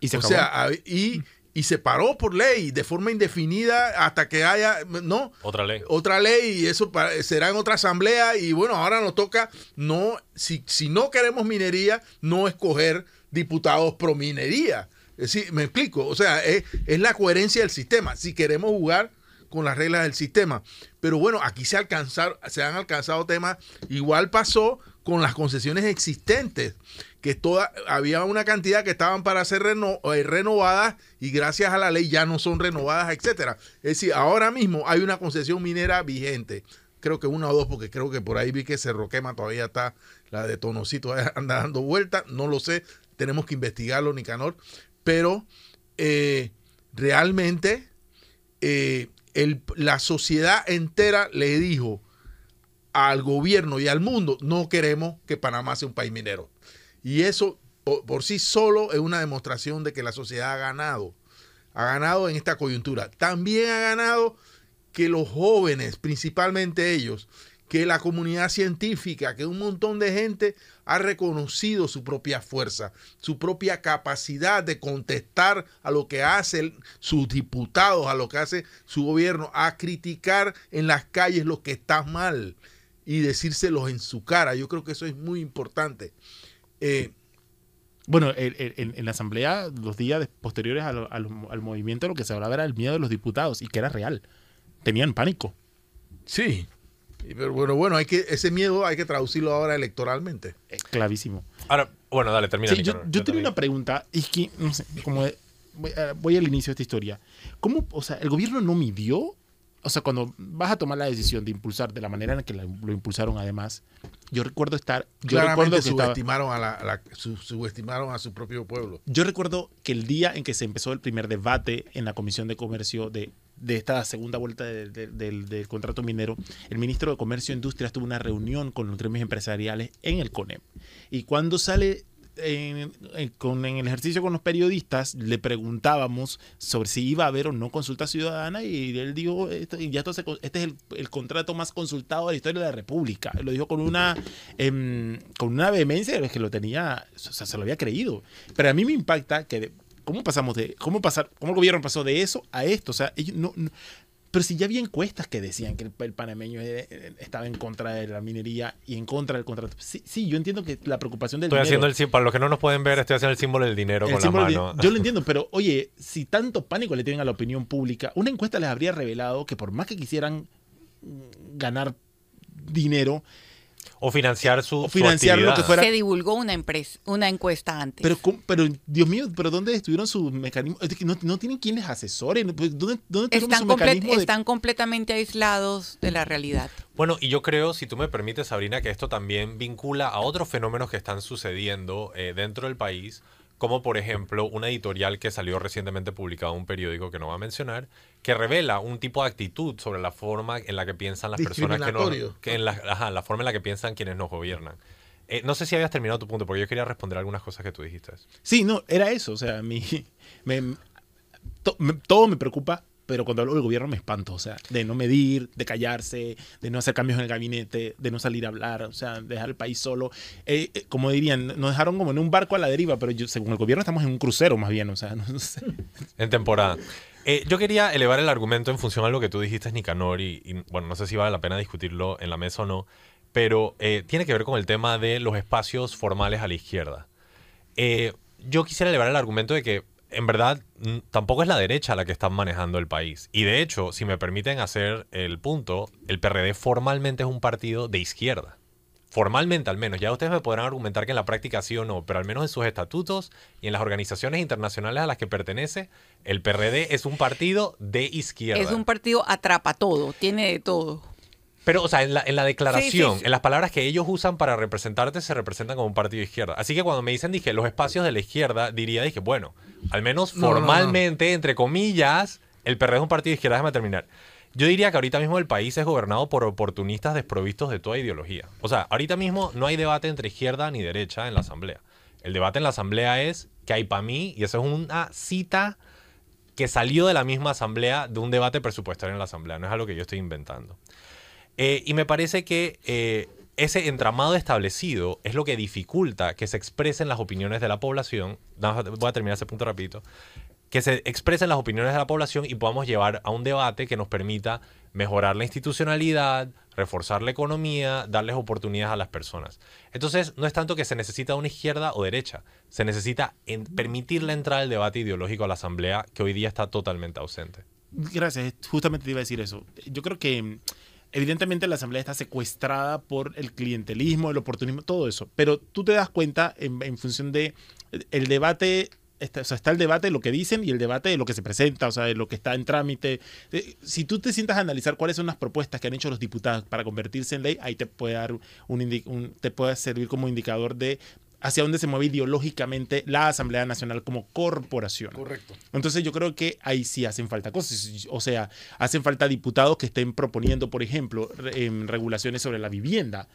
E: Y se
C: o
E: acabó.
C: sea, y, y se paró por ley de forma indefinida hasta que haya, no,
B: Otra ley.
C: otra ley y eso será en otra asamblea y bueno, ahora nos toca no, si, si no queremos minería, no escoger diputados pro minería. Es decir, me explico, o sea, es, es la coherencia del sistema. Si queremos jugar con las reglas del sistema. Pero bueno, aquí se, alcanzar, se han alcanzado temas. Igual pasó con las concesiones existentes, que toda, había una cantidad que estaban para ser eh, renovadas y gracias a la ley ya no son renovadas, etcétera. Es decir, ahora mismo hay una concesión minera vigente. Creo que una o dos, porque creo que por ahí vi que Cerro Quema todavía está, la de Tonocito anda dando vueltas, no lo sé, tenemos que investigarlo, Nicanor, pero eh, realmente eh, la sociedad entera le dijo al gobierno y al mundo, no queremos que Panamá sea un país minero. Y eso por, por sí solo es una demostración de que la sociedad ha ganado. Ha ganado en esta coyuntura. También ha ganado que los jóvenes, principalmente ellos, que la comunidad científica, que un montón de gente ha reconocido su propia fuerza, su propia capacidad de contestar a lo que hacen sus diputados, a lo que hace su gobierno, a criticar en las calles lo que está mal y decírselos en su cara. Yo creo que eso es muy importante. Eh,
E: Bueno, en, en la asamblea, los días posteriores al, al- al movimiento, lo que se hablaba era el miedo de los diputados y que era real. Tenían pánico.
C: sí, pero bueno, bueno, hay que ese miedo hay que traducirlo ahora electoralmente.
E: Es clavísimo.
B: Ahora, bueno, dale, termina.
E: Sí, yo, yo tenía
B: termina.
E: una pregunta. Es que, no sé, como de- voy, a- voy al inicio de esta historia. ¿Cómo, o sea, el gobierno no midió? O sea, cuando vas a tomar la decisión de impulsar de la manera en la que la- lo impulsaron, además, yo recuerdo estar. Yo recuerdo
C: Claramente
E: que estaba-
C: subestimaron, a la, a la- su- subestimaron a su propio pueblo.
E: Yo recuerdo que el día en que se empezó el primer debate en la Comisión de Comercio de, de esta segunda vuelta de- de- del, del contrato minero, el ministro de Comercio e Industria tuvo una reunión con los gremios empresariales en el CONEP. Y cuando sale en, con, en el ejercicio con los periodistas, le preguntábamos sobre si iba a haber o no consulta ciudadana y él dijo, esto, y ya esto se este es el, el contrato más consultado de la historia de la República. Lo dijo con una, em, con una vehemencia de que lo tenía, o sea, se lo había creído. Pero a mí me impacta que cómo pasamos de cómo pasar cómo el gobierno pasó de eso a esto, o sea, ellos no- pero si ya había encuestas que decían que el, panameño eh, estaba en contra de la minería y en contra del contrato. Sí, sí, yo entiendo que la preocupación del
B: Estoy
E: dinero,
B: haciendo el para los que no nos pueden ver, estoy haciendo el símbolo del dinero con la mano.
E: yo lo entiendo, pero oye, si tanto pánico le tienen a la opinión pública, una encuesta les habría revelado que por más que quisieran mm, ganar dinero,
B: O financiar su,
E: O financiar
B: su
E: lo que fuera-
D: Se divulgó una, empresa, una encuesta antes.
E: Pero, pero Dios mío, ¿pero dónde estuvieron sus mecanismos? Es que no, no tienen quien les asesore. Pues, ¿Dónde, dónde
D: están,
E: su
D: comple-
E: mecanismo de-
D: están completamente aislados de la realidad.
B: Bueno, y yo creo, si tú me permites, Sabrina, que esto también vincula a otros fenómenos que están sucediendo eh, dentro del país, como por ejemplo una editorial que salió recientemente publicada en un periódico que no va a mencionar, que revela un tipo de actitud sobre la forma en la que piensan las personas que no,
C: Discriminatorio.
B: que en la, ajá, la forma en la que piensan quienes nos gobiernan. Eh, no sé si habías terminado tu punto, porque yo quería responder algunas cosas que tú dijiste.
E: Sí, no, era eso. O sea, mi, me- to- me- todo me preocupa, pero cuando hablo del gobierno me espanto. O sea, de no medir, de callarse, de no hacer cambios en el gabinete, de no salir a hablar, o sea, dejar el país solo. Eh, eh, como dirían, nos dejaron como en un barco a la deriva, pero yo, según el gobierno estamos en un crucero más bien. O sea, no sé.
B: En temporada. Eh, yo quería elevar el argumento en función a lo que tú dijiste, Nicanor, y, y, bueno, no sé si vale la pena discutirlo en la mesa o no, pero eh, tiene que ver con el tema de los espacios formales a la izquierda. Eh, yo quisiera elevar el argumento de que, en verdad, tampoco es la derecha la que está manejando el país. Y de hecho, si me permiten hacer el punto, el PRD formalmente es un partido de izquierda. Formalmente al menos. Ya ustedes me podrán argumentar que en la práctica sí o no, pero al menos en sus estatutos y en las organizaciones internacionales a las que pertenece, el PRD es un partido de izquierda.
D: Es un partido atrapa todo, tiene de todo.
B: Pero, o sea, en la, en la declaración,
D: Sí, sí, sí.
B: en las palabras que ellos usan para representarte, se representan como un partido de izquierda. Así que cuando me dicen, dije, los espacios de la izquierda, diría, dije, bueno, al menos
C: No, no, no, no.
B: formalmente, entre comillas, el PRD es un partido de izquierda. Déjame terminar. Yo diría que ahorita mismo el país es gobernado por oportunistas desprovistos de toda ideología. O sea, ahorita mismo no hay debate entre izquierda ni derecha en la Asamblea. El debate en la asamblea es que hay para mí, y eso es una cita que salió de la misma asamblea, de un debate presupuestario en la asamblea, no es algo que yo estoy inventando. Eh, y me parece que eh, ese entramado establecido es lo que dificulta que se expresen las opiniones de la población. Voy a terminar ese punto rapidito. Que se expresen las opiniones de la población y podamos llevar a un debate que nos permita mejorar la institucionalidad, reforzar la economía, darles oportunidades a las personas. Entonces, no es tanto que se necesita una izquierda o derecha, se necesita permitir la entrada del debate ideológico a la Asamblea, que hoy día está totalmente ausente.
E: Gracias, justamente te iba a decir eso. Yo creo que evidentemente la Asamblea está secuestrada por el clientelismo, el oportunismo, todo eso, pero tú te das cuenta en, función de el debate Está, o sea, está el debate de lo que dicen y el debate de lo que se presenta, o sea, de lo que está en trámite. Eh, si tú te sientas a analizar cuáles son las propuestas que han hecho los diputados para convertirse en ley, ahí te puede dar un, te puede servir como indicador de hacia dónde se mueve ideológicamente la Asamblea Nacional como corporación.
C: Correcto.
E: Entonces yo creo que ahí sí hacen falta cosas. O sea, hacen falta diputados que estén proponiendo, por ejemplo, em, regulaciones sobre la vivienda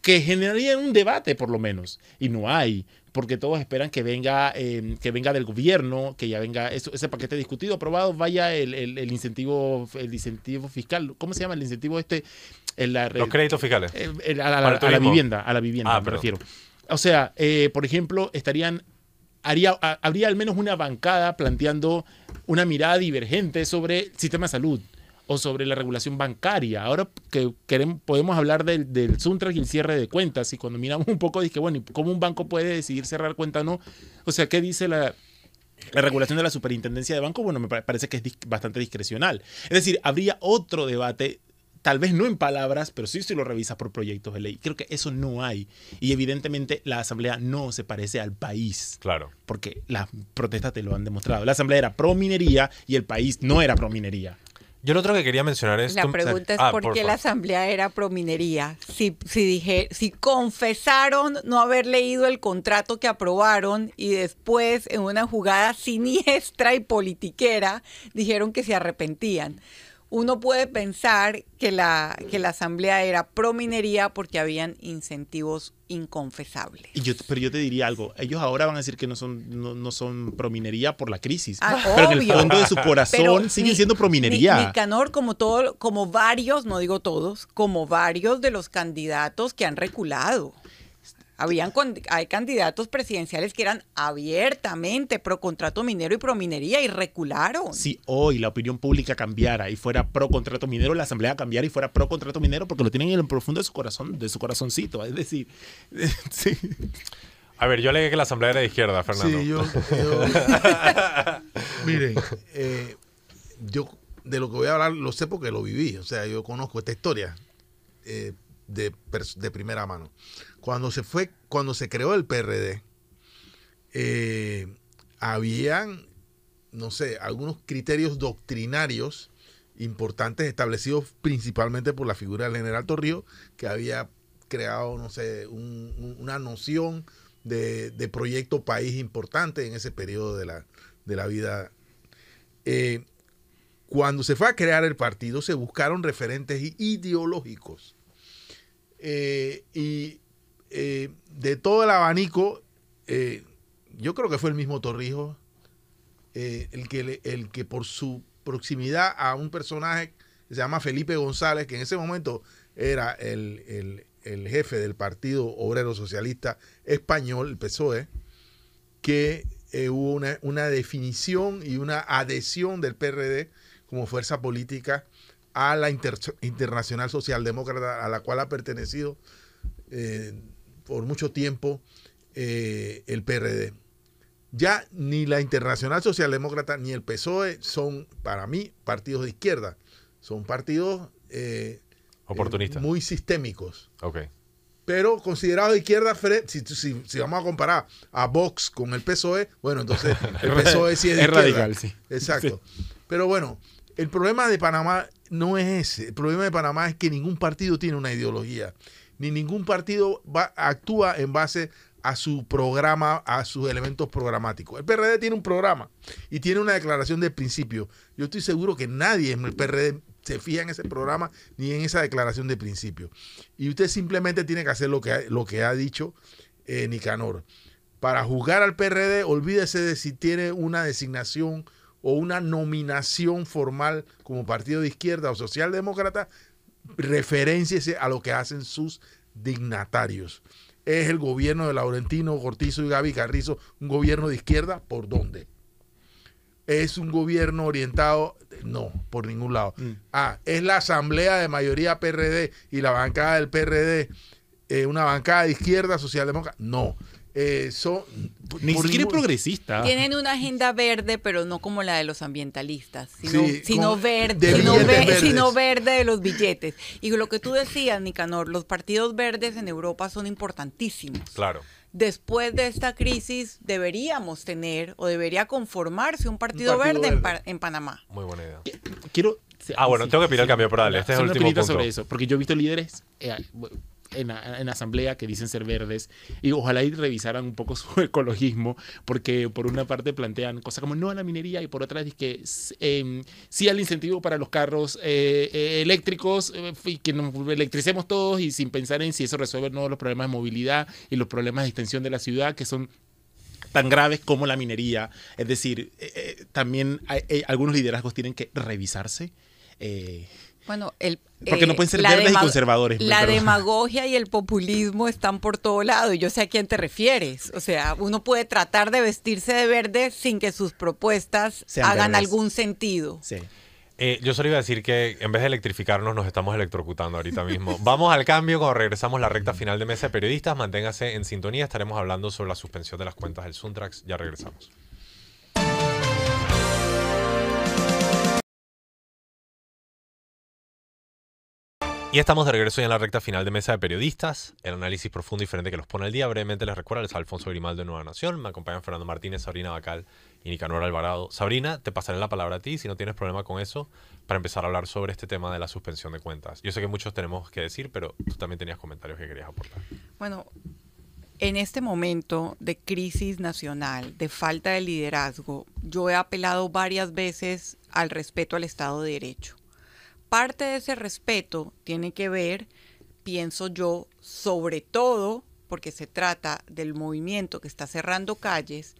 E: que generarían un debate por lo menos y no hay porque todos esperan que venga, em, que venga del gobierno, que ya venga ese paquete discutido, aprobado, vaya el, el, incentivo, el incentivo fiscal. ¿Cómo se llama el incentivo este?
B: Los créditos fiscales.
E: a, la, vivienda, a la vivienda, ah, me refiero. O sea, eh, por ejemplo, estarían, haría, habría al menos una bancada planteando una mirada divergente sobre el sistema de salud o sobre la regulación bancaria. Ahora que queremos, podemos hablar del, del y el cierre de cuentas, y cuando miramos un poco, dije, bueno, ¿cómo un banco puede decidir cerrar cuenta o no? O sea, ¿qué dice la, la regulación de la superintendencia de banco? Bueno, me parece que es bastante discrecional. Es decir, habría otro debate tal vez no en palabras, pero sí si lo revisas por proyectos de ley. Creo que eso no hay. Y evidentemente la Asamblea no se parece al país.
B: Claro.
E: Porque las protestas te lo han demostrado. La Asamblea era pro minería y el país no era pro minería.
B: Yo lo otro que quería mencionar es...
D: La pregunta es ah, por, qué la asamblea era prominería. Si, si, dije, si confesaron no haber leído el contrato que aprobaron y después en una jugada siniestra y politiquera dijeron que se arrepentían uno puede pensar que la, que la asamblea era pro minería porque habían incentivos inconfesables.
E: Y yo, pero yo te diría algo, ellos ahora van a decir que no son, no, son pro minería por la crisis, ah, pero en el fondo de su corazón siguen siendo pro minería.
D: Nicanor, como, todo, como varios, no digo todos, como varios de los candidatos que han reculado. Habían hay candidatos presidenciales que eran abiertamente pro contrato minero y pro minería y recularon.
E: Si hoy la opinión pública cambiara y fuera pro contrato minero, la asamblea cambiara y fuera pro contrato minero porque lo tienen en el profundo de su corazón, de su corazoncito. Es decir, sí.
B: A ver, yo leí que la asamblea era de izquierda, Fernando.
C: Sí, yo. miren, eh, yo de lo que voy a hablar lo sé porque lo viví. O sea, yo conozco esta historia eh, de, de primera mano cuando se fue, cuando se creó el PRD, eh, habían, no sé, algunos criterios doctrinarios importantes establecidos principalmente por la figura del general Torrijos, que había creado, no sé, una noción de, proyecto país importante en ese periodo de la, vida. Eh, cuando se fue a crear el partido, se buscaron referentes ideológicos. Eh, y eh, de todo el abanico, eh, yo creo que fue el mismo Torrijos eh, el, que, el que por su proximidad a un personaje que se llama Felipe González, que en ese momento era el, jefe del Partido Obrero Socialista Español, el PSOE, que hubo una, una, definición y una adhesión del PRD como fuerza política a la Internacional Socialdemócrata a la cual ha pertenecido por mucho tiempo eh, el PRD. Ya ni la Internacional Socialdemócrata ni el PSOE son, para mí, partidos de izquierda. Son partidos eh,
B: oportunistas.
C: muy sistémicos.
B: Ok.
C: Pero considerados de izquierda, si, si, vamos a comparar a Vox con el PSOE, bueno, entonces el PSOE sí es de
E: radical, sí.
C: Exacto. Pero bueno, el problema de Panamá no es ese. El problema de Panamá es que ningún partido tiene una ideología ni ningún partido actúa en base a su programa, a sus elementos programáticos. El PRD tiene un programa y tiene una declaración de principio. Yo estoy seguro que nadie en el PRD se fija en ese programa ni en esa declaración de principio. Y usted simplemente tiene que hacer lo que, lo que ha dicho eh, Nicanor. para juzgar al PRD, olvídese de si tiene una designación o una nominación formal como partido de izquierda o socialdemócrata, referenciese a lo que hacen sus dignatarios. ¿Es el gobierno de Laurentino Cortizo y Gaby Carrizo un gobierno de izquierda? ¿Por dónde? ¿Es un gobierno orientado? No, por ningún lado.
E: Mm.
C: Ah, ¿es la asamblea de mayoría PRD y la bancada del PRD eh, una bancada de izquierda socialdemócrata? No. Eh, son,
E: Ni siquiera
C: ningún-
E: progresista.
D: Tienen una agenda verde, pero no como la de los ambientalistas, sino,
C: Sí,
D: sino, verde,
C: de
D: sino, ve- verde de los billetes. Y lo que tú decías, Nicanor, los partidos verdes en Europa son importantísimos.
B: Claro.
D: Después de esta crisis deberíamos tener o debería conformarse un partido,
C: partido
D: verde, En,
C: verde.
D: pa- en Panamá.
B: Muy buena idea.
E: Quiero.
B: Ah, bueno, tengo que pedir el cambio, pero dale, este es el último punto.
E: sobre eso, porque yo he visto líderes eh, en, asamblea que dicen ser verdes y ojalá y revisaran un poco su ecologismo, porque por una parte plantean cosas como no a la minería y por otra es que em, sí al incentivo para los carros eh, eh, eléctricos eh, y que nos electricemos todos y sin pensar en si eso resuelve no los problemas de movilidad y los problemas de extensión de la ciudad que son tan graves como la minería. Es decir, eh, eh, también eh, algunos liderazgos tienen que revisarse. Eh,
D: Bueno, el,
E: Porque no pueden ser verdes y conservadores,
D: La
E: perdón.
D: demagogia y el populismo están por todo lado y yo sé a quién te refieres. O sea, uno puede tratar de vestirse de verde sin que sus propuestas
E: Sean
D: hagan
E: verdes.
D: algún sentido.
E: sí.
B: Eh, yo solo iba a decir que en vez de electrificarnos nos estamos electrocutando ahorita mismo. Vamos al cambio cuando regresamos la recta final de Mesa de Periodistas. Manténgase en sintonía. Estaremos hablando sobre la suspensión de las cuentas del Suntrax. Ya regresamos. Y estamos de regreso ya en la recta final de Mesa de Periodistas, el análisis profundo y diferente que los pone al día. Brevemente les recuerdo, les Alfonso Grimaldo de Nueva Nación, me acompañan Fernando Martínez, Sabrina Bacal y Nicanor Alvarado. Sabrina, te pasaré la palabra a ti, si no tienes problema con eso, para empezar a hablar sobre este tema de la suspensión de cuentas. Yo sé que muchos tenemos que decir, pero tú también tenías comentarios que querías aportar.
D: Bueno, en este momento de crisis nacional, de falta de liderazgo, yo he apelado varias veces al respeto al Estado de Derecho. Parte de ese respeto tiene que ver, pienso yo, sobre todo porque se trata del movimiento que está cerrando calles,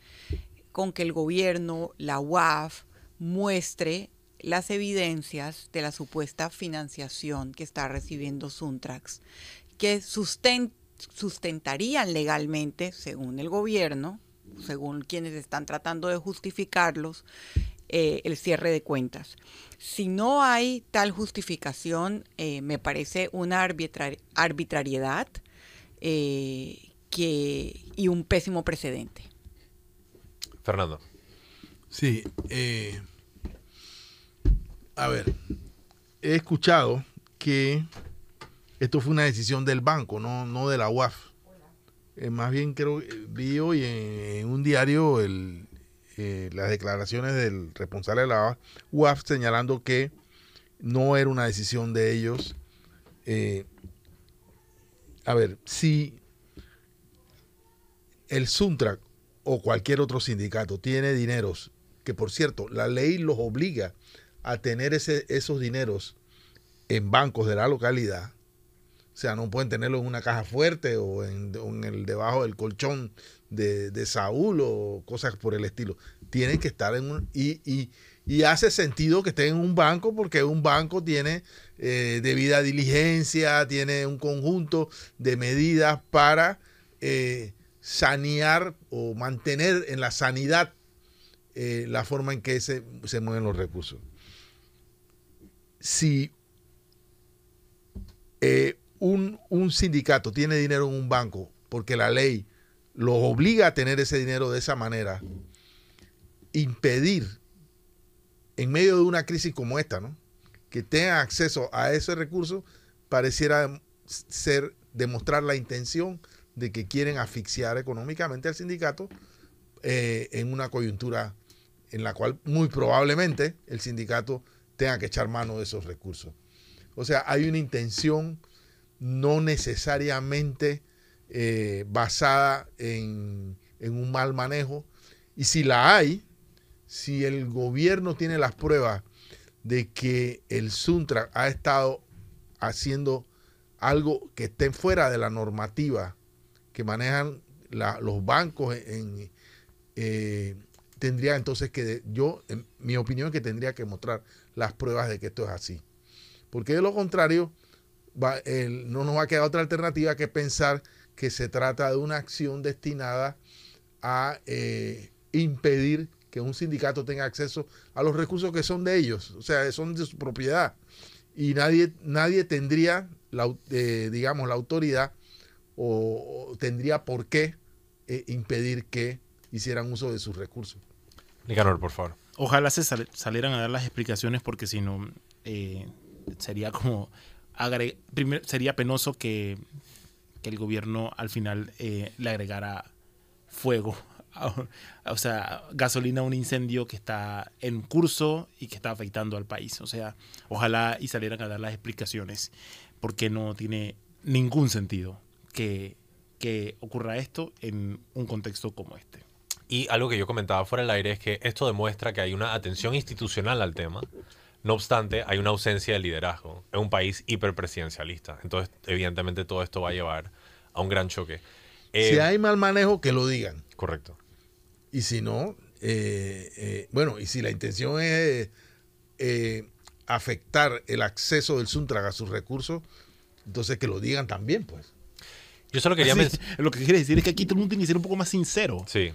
D: con que el gobierno, la UAF, muestre las evidencias de la supuesta financiación que está recibiendo Suntrax, que susten- sustentarían legalmente, según el gobierno, según quienes están tratando de justificarlos, eh, el cierre de cuentas. Si no hay tal justificación, eh, me parece una arbitra- arbitrariedad eh, que, y un pésimo precedente.
B: Fernando.
C: Sí. eh, a ver, he escuchado que esto fue una decisión del banco, no, no de la UAF. Eh, más bien creo que vi hoy en, en un diario el, eh, las declaraciones del responsable de la UAF señalando que no era una decisión de ellos. Eh, a ver, si el Suntrack o cualquier otro sindicato tiene dineros, que por cierto, la ley los obliga a tener ese, esos dineros en bancos de la localidad, o sea, no pueden tenerlo en una caja fuerte o en, el debajo del colchón de, de Saúl o cosas por el estilo. Tienen que estar en un... Y, y, hace sentido que estén en un banco porque un banco tiene eh, debida diligencia, tiene un conjunto de medidas para eh, sanear o mantener en la sanidad eh, la forma en que se, se mueven los recursos. Si un, un sindicato tiene dinero en un banco porque la ley los obliga a tener ese dinero de esa manera, impedir en medio de una crisis como esta, ¿no? que tengan acceso a ese recurso, pareciera ser demostrar la intención de que quieren asfixiar económicamente al sindicato eh, en una coyuntura en la cual muy probablemente el sindicato tenga que echar mano de esos recursos. O sea, hay una intención no necesariamente eh, basada en, en un mal manejo. Y si la hay, si el gobierno tiene las pruebas de que el Suntra ha estado haciendo algo que esté fuera de la normativa que manejan los bancos en, eh, tendría entonces que, yo, en mi opinión es que tendría que mostrar las pruebas de que esto es así. Porque de lo contrario, va- el- no nos va a quedar otra alternativa que pensar que se trata de una acción destinada a eh, impedir que un sindicato tenga acceso a los recursos que son de ellos, o sea, son de su propiedad. Y nadie, nadie tendría, la, eh, digamos, la autoridad o, o tendría por qué eh, impedir que hicieran uso de sus recursos.
B: Nicanor, por favor.
E: Ojalá se sal- salieran a dar las explicaciones porque si no eh, sería como agre- primer- sería penoso que, que el gobierno al final eh, le agregara fuego, o sea, gasolina a un incendio que está en curso y que está afectando al país. O sea, ojalá y salieran a dar las explicaciones porque no tiene ningún sentido que, que ocurra esto en un contexto como este.
B: Y algo que yo comentaba fuera del aire es que esto demuestra que hay una atención institucional al tema. No obstante, hay una ausencia de liderazgo. Es un país hiperpresidencialista. Entonces, evidentemente, todo esto va a llevar a un gran choque. Eh,
C: si hay mal manejo, que lo digan.
B: Correcto.
C: Y si no, eh, eh, bueno, y si la intención es eh, afectar el acceso del Suntrag a sus recursos, entonces que lo digan también, pues.
B: Yo solo quería
E: Sí,
B: mencionar.
E: lo que quiere decir es que aquí todo el mundo tiene que ser un poco más sincero.
B: Sí.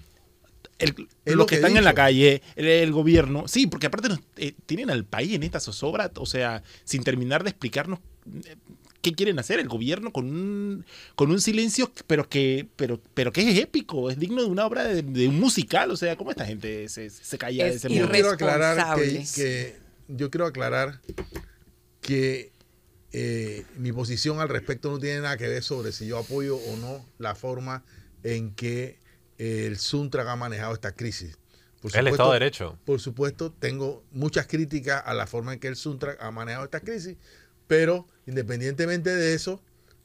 E: El-
C: Es
E: los
C: lo
E: que, están en la calle, el, el gobierno, sí, porque aparte nos, eh, tienen al país en esta zozobra, o sea, sin terminar de explicarnos eh, qué quieren hacer el gobierno con un, con un silencio, pero que, pero, pero que es épico, es digno de una obra de, de un musical, o sea, ¿cómo esta gente se, se calla de
D: Es
E: ese
C: Yo
E: modo?
C: quiero aclarar que, yo quiero aclarar que eh, mi posición al respecto no tiene nada que ver sobre si yo apoyo o no la forma en que el Suntrag ha manejado esta crisis. Por
B: El Estado de Derecho.
C: Por supuesto, tengo muchas críticas a la forma en que el Suntrag ha manejado esta crisis, pero independientemente de eso,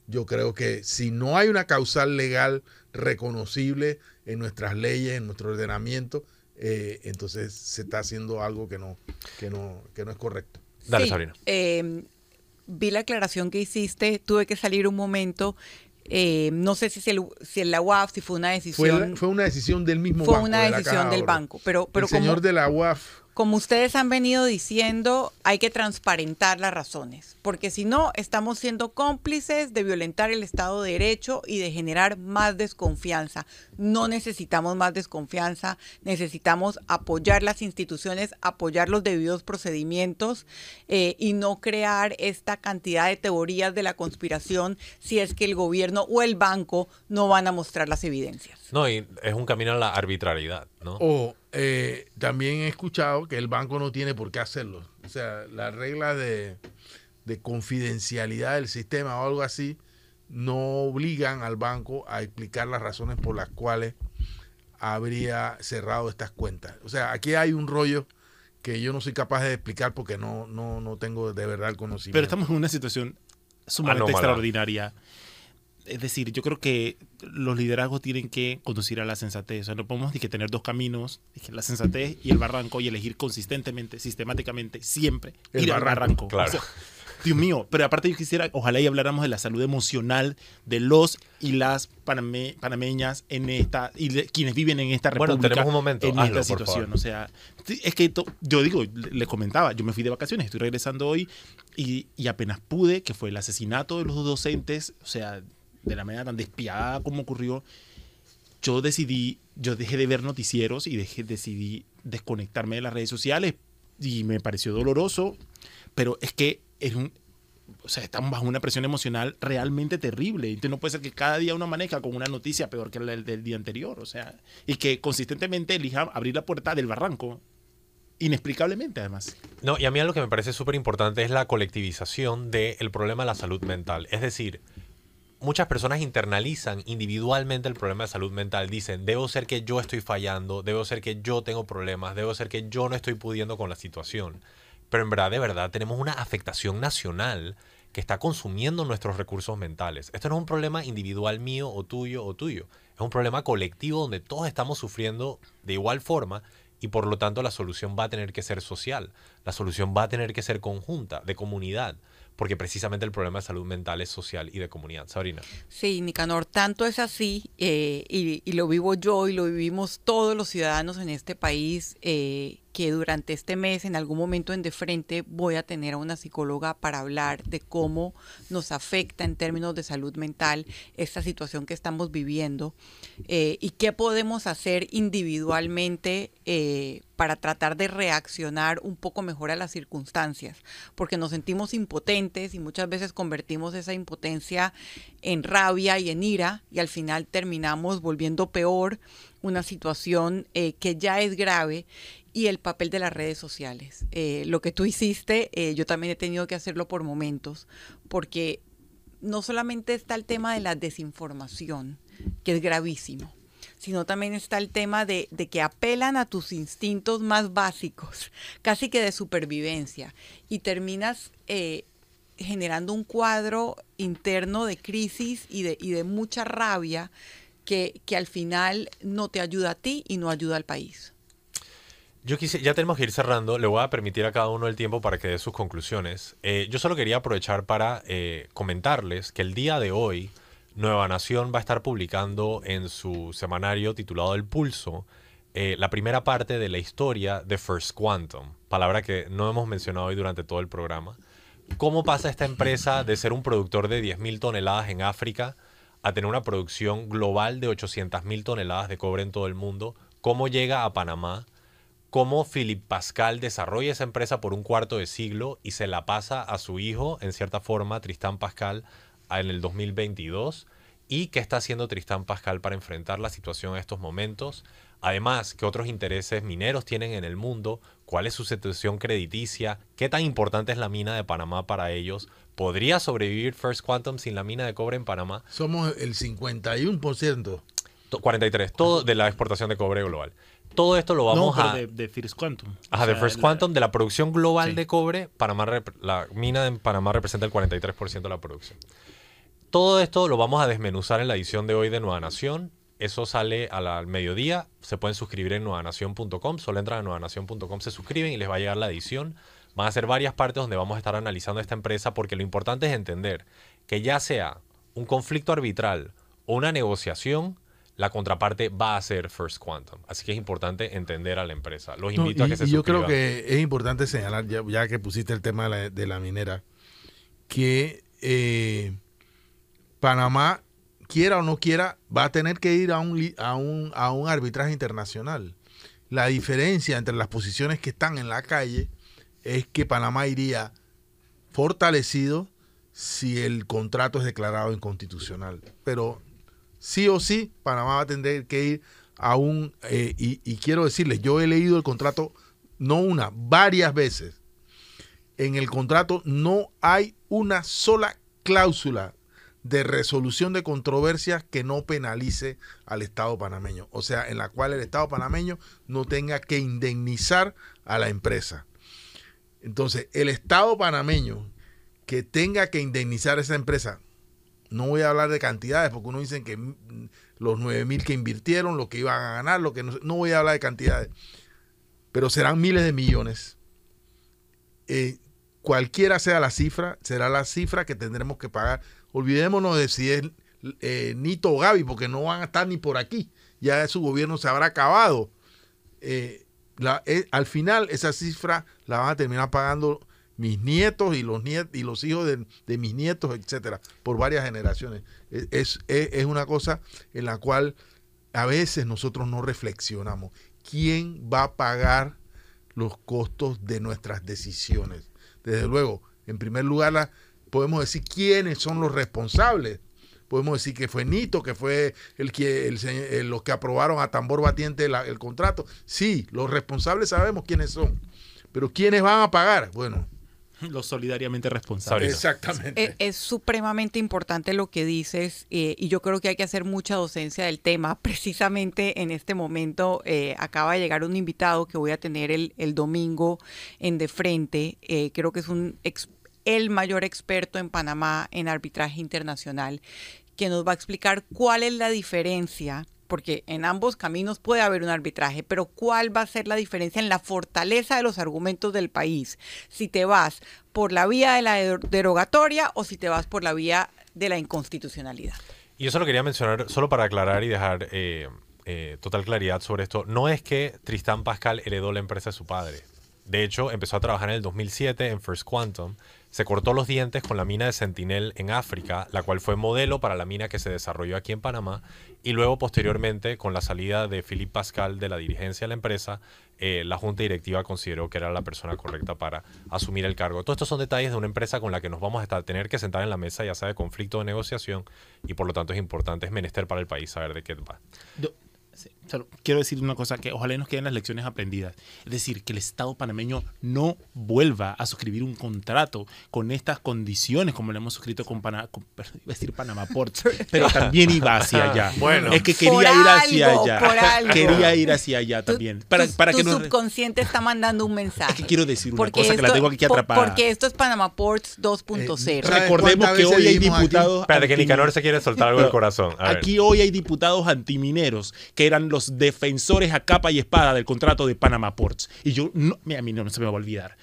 C: yo creo que si no hay una causal legal reconocible en nuestras leyes, en nuestro ordenamiento, eh, entonces se está haciendo algo que no, que no, que no es correcto.
B: Dale,
D: Sí,
B: Sabrina.
D: eh, vi la aclaración que hiciste, tuve que salir un momento. Eh, no sé si, es el, si es la UAF, si fue una
C: Fue,
D: decisión.
C: la- fue una decisión del mismo
D: fue
C: banco.
D: una
C: de la
D: decisión
C: Caja
D: del banco. Pero, pero
C: el señor de la UAF
D: como ustedes han venido diciendo, hay que transparentar las razones, porque si no, estamos siendo cómplices de violentar el Estado de Derecho y de generar más desconfianza. No necesitamos más desconfianza, necesitamos apoyar las instituciones, apoyar los debidos procedimientos eh, y no crear esta cantidad de teorías de la conspiración si es que el gobierno o el banco no van a mostrar las evidencias.
B: No, y es un camino a la arbitrariedad, ¿no?
C: O eh, también he escuchado que el banco no tiene por qué hacerlo. O sea, la regla de, de confidencialidad del sistema o algo así no obligan al banco a explicar las razones por las cuales habría cerrado estas cuentas. O sea, aquí hay un rollo que yo no soy capaz de explicar porque no, no, no tengo de verdad el conocimiento.
E: Pero estamos en una situación sumamente
B: Anómala.
E: extraordinaria. Es decir, yo creo que los liderazgos tienen que conducir a la sensatez. O sea, no podemos ni que tener dos caminos, la sensatez y el barranco, y elegir consistentemente, sistemáticamente, siempre
C: El
E: ir al
C: barranco,
E: barranco.
B: claro.
E: O sea, Dios mío, pero aparte yo quisiera, ojalá y habláramos de la salud emocional de los y las paname- panameñas en esta, y de quienes viven en esta
B: Bueno,
E: república
B: tenemos un momento,
E: en
B: hazlo,
E: esta situación. O sea, es que to- yo digo, le, le comentaba, yo me fui de vacaciones, estoy regresando hoy y, y apenas pude, que fue el asesinato de los dos docentes, o sea, de la manera tan despiadada como ocurrió, yo decidí, yo dejé de ver noticieros y dejé, decidí desconectarme de las redes sociales y me pareció doloroso, pero es que es un, o sea, estamos bajo una presión emocional realmente terrible. Entonces no puede ser que cada día uno maneja con una noticia peor que la del, día anterior, o sea, y que consistentemente elija abrir la puerta del barranco, inexplicablemente además.
B: No, y a mí lo que me parece súper importante es la colectivización del problema de la salud mental. Es decir, muchas personas internalizan individualmente el problema de salud mental. Dicen, debo ser que yo estoy fallando, debo ser que yo tengo problemas, debo ser que yo no estoy pudiendo con la situación. Pero en verdad, de verdad, tenemos una afectación nacional que está consumiendo nuestros recursos mentales. Esto no es un problema individual mío o tuyo o tuyo. Es un problema colectivo donde todos estamos sufriendo de igual forma y por lo tanto la solución va a tener que ser social. La solución va a tener que ser conjunta, de comunidad. Porque precisamente el problema de salud mental es social y de comunidad. Sabrina.
D: Sí, Nicanor, tanto es así, eh, y, lo vivo yo y lo vivimos todos los ciudadanos en este país, eh, que durante este mes, en algún momento en de frente, voy a tener a una psicóloga para hablar de cómo nos afecta en términos de salud mental esta situación que estamos viviendo eh, y qué podemos hacer individualmente eh, para tratar de reaccionar un poco mejor a las circunstancias, porque nos sentimos impotentes y muchas veces convertimos esa impotencia en rabia y en ira y al final terminamos volviendo peor una situación eh, que ya es grave y el papel de las redes sociales. Eh, lo que tú hiciste, eh, yo también he tenido que hacerlo por momentos, porque no solamente está el tema de la desinformación, que es gravísimo, sino también está el tema de, que apelan a tus instintos más básicos, casi que de supervivencia, y terminas eh, generando un cuadro interno de crisis y de, y de mucha rabia que, que al final no te ayuda a ti y no ayuda al país.
B: Yo quise, ya tenemos que ir cerrando, le voy a permitir a cada uno el tiempo para que dé sus conclusiones. Eh, yo solo quería aprovechar para eh, comentarles que el día de hoy Nueva Nación va a estar publicando en su semanario titulado El Pulso eh, la primera parte de la historia de First Quantum, palabra que no hemos mencionado hoy durante todo el programa. ¿Cómo pasa esta empresa de ser un productor de 10.000 toneladas en África a tener una producción global de 800.000 toneladas de cobre en todo el mundo? ¿Cómo llega a Panamá? Cómo Philip Pascal desarrolla esa empresa por un cuarto de siglo y se la pasa a su hijo, en cierta forma, Tristán Pascal, en el 2022. ¿Y qué está haciendo Tristán Pascal para enfrentar la situación en estos momentos? Además, ¿qué otros intereses mineros tienen en el mundo? ¿Cuál es su situación crediticia? ¿Qué tan importante es la mina de Panamá para ellos? ¿Podría sobrevivir First Quantum sin la mina de cobre en Panamá?
C: Somos el 51%.
B: 43, todo de la exportación de cobre global todo esto lo vamos a...
E: De, de, First Quantum.
B: Ajá, de First Quantum, de la producción global de cobre, Panamá, la mina de Panamá representa el 43% de la producción. Todo esto lo vamos a desmenuzar en la edición de hoy de Nueva Nación. Eso sale al mediodía. Se pueden suscribir en nuevanación.com. Solo entran a nuevanación.com, se suscriben y les va a llegar la edición. Van a ser varias partes donde vamos a estar analizando esta empresa porque lo importante es entender que ya sea un conflicto arbitral o una negociación, la contraparte va a ser First Quantum. Así que es importante entender a la empresa. Los invito a que se
C: Yo creo que es importante señalar, ya, que pusiste el tema de la, minera, que eh, Panamá, quiera o no quiera, va a tener que ir a un, a un, a un arbitraje internacional. La diferencia entre las posiciones que están en la calle es que Panamá iría fortalecido si el contrato es declarado inconstitucional. Pero sí o sí, Panamá va a tener que ir a un, eh, y, quiero decirles, yo he leído el contrato no una, varias veces. En el contrato no hay una sola cláusula de resolución de controversias que no penalice al Estado panameño, o sea, en la cual el Estado panameño no tenga que indemnizar a la empresa. Entonces, el Estado panameño que tenga que indemnizar a esa empresa, no voy a hablar de cantidades porque uno dice que los 9 mil que invirtieron, lo que iban a ganar, lo que no, no voy a hablar de cantidades, pero serán miles de millones. Eh, cualquiera sea la cifra, será la cifra que tendremos que pagar. Olvidémonos de si es eh, Nito o Gaby, porque no van a estar ni por aquí. Ya su gobierno se habrá acabado. Eh, al final, esa cifra la van a terminar pagando mis nietos y los nietos y los hijos de, mis nietos, etcétera, por varias generaciones. Es, es, una cosa en la cual a veces nosotros no reflexionamos. ¿Quién va a pagar los costos de nuestras decisiones? Desde luego, en primer lugar, podemos decir quiénes son los responsables. Podemos decir que fue Nito, que fue el que el, los que aprobaron a tambor batiente el contrato. Sí, los responsables sabemos quiénes son. Pero ¿quiénes van a pagar? Bueno,
E: los solidariamente responsables.
C: Exactamente.
D: Es, supremamente importante lo que dices eh, y yo creo que hay que hacer mucha docencia del tema. Precisamente en este momento eh, acaba de llegar un invitado que voy a tener el, domingo en De Frente. Eh, creo que es un el mayor experto en Panamá en arbitraje internacional que nos va a explicar cuál es la diferencia porque en ambos caminos puede haber un arbitraje, pero ¿cuál va a ser la diferencia en la fortaleza de los argumentos del país? Si te vas por la vía de la derogatoria o si te vas por la vía de la inconstitucionalidad.
B: Y eso lo quería mencionar solo para aclarar y dejar eh, eh, total claridad sobre esto. No es que Tristán Pascal heredó la empresa de su padre. De hecho, empezó a trabajar en el 2007 en First Quantum. Se cortó los dientes con la mina de Sentinel en África, la cual fue modelo para la mina que se desarrolló aquí en Panamá. Y luego, posteriormente, con la salida de Philippe Pascal de la dirigencia de la empresa, eh, la junta directiva consideró que era la persona correcta para asumir el cargo. Todos estos son detalles de una empresa con la que nos vamos a tener que sentar en la mesa, ya sea de conflicto o de negociación, y por lo tanto es importante, es menester para el país saber de qué va
E: quiero decir una cosa que ojalá nos queden las lecciones aprendidas. Es decir, que el Estado panameño no vuelva a suscribir un contrato con estas condiciones como lo hemos suscrito con, Panamá, decir Panamá Ports, pero también iba hacia allá.
B: bueno,
E: es que quería ir hacia allá. Quería ir hacia allá también.
D: para, para tu que subconsciente está mandando un mensaje.
E: Es que quiero decir una cosa que la tengo aquí atrapada.
D: Porque esto es Panamá Ports 2.0.
E: Eh, recordemos que hoy hay diputados.
B: Espérate, que Nicanor se quiere soltar algo del corazón.
E: aquí hoy hay diputados antimineros que eran los defensores a capa y espada del contrato de Panama Ports. Y yo, no, a mí no, se me va a olvidar.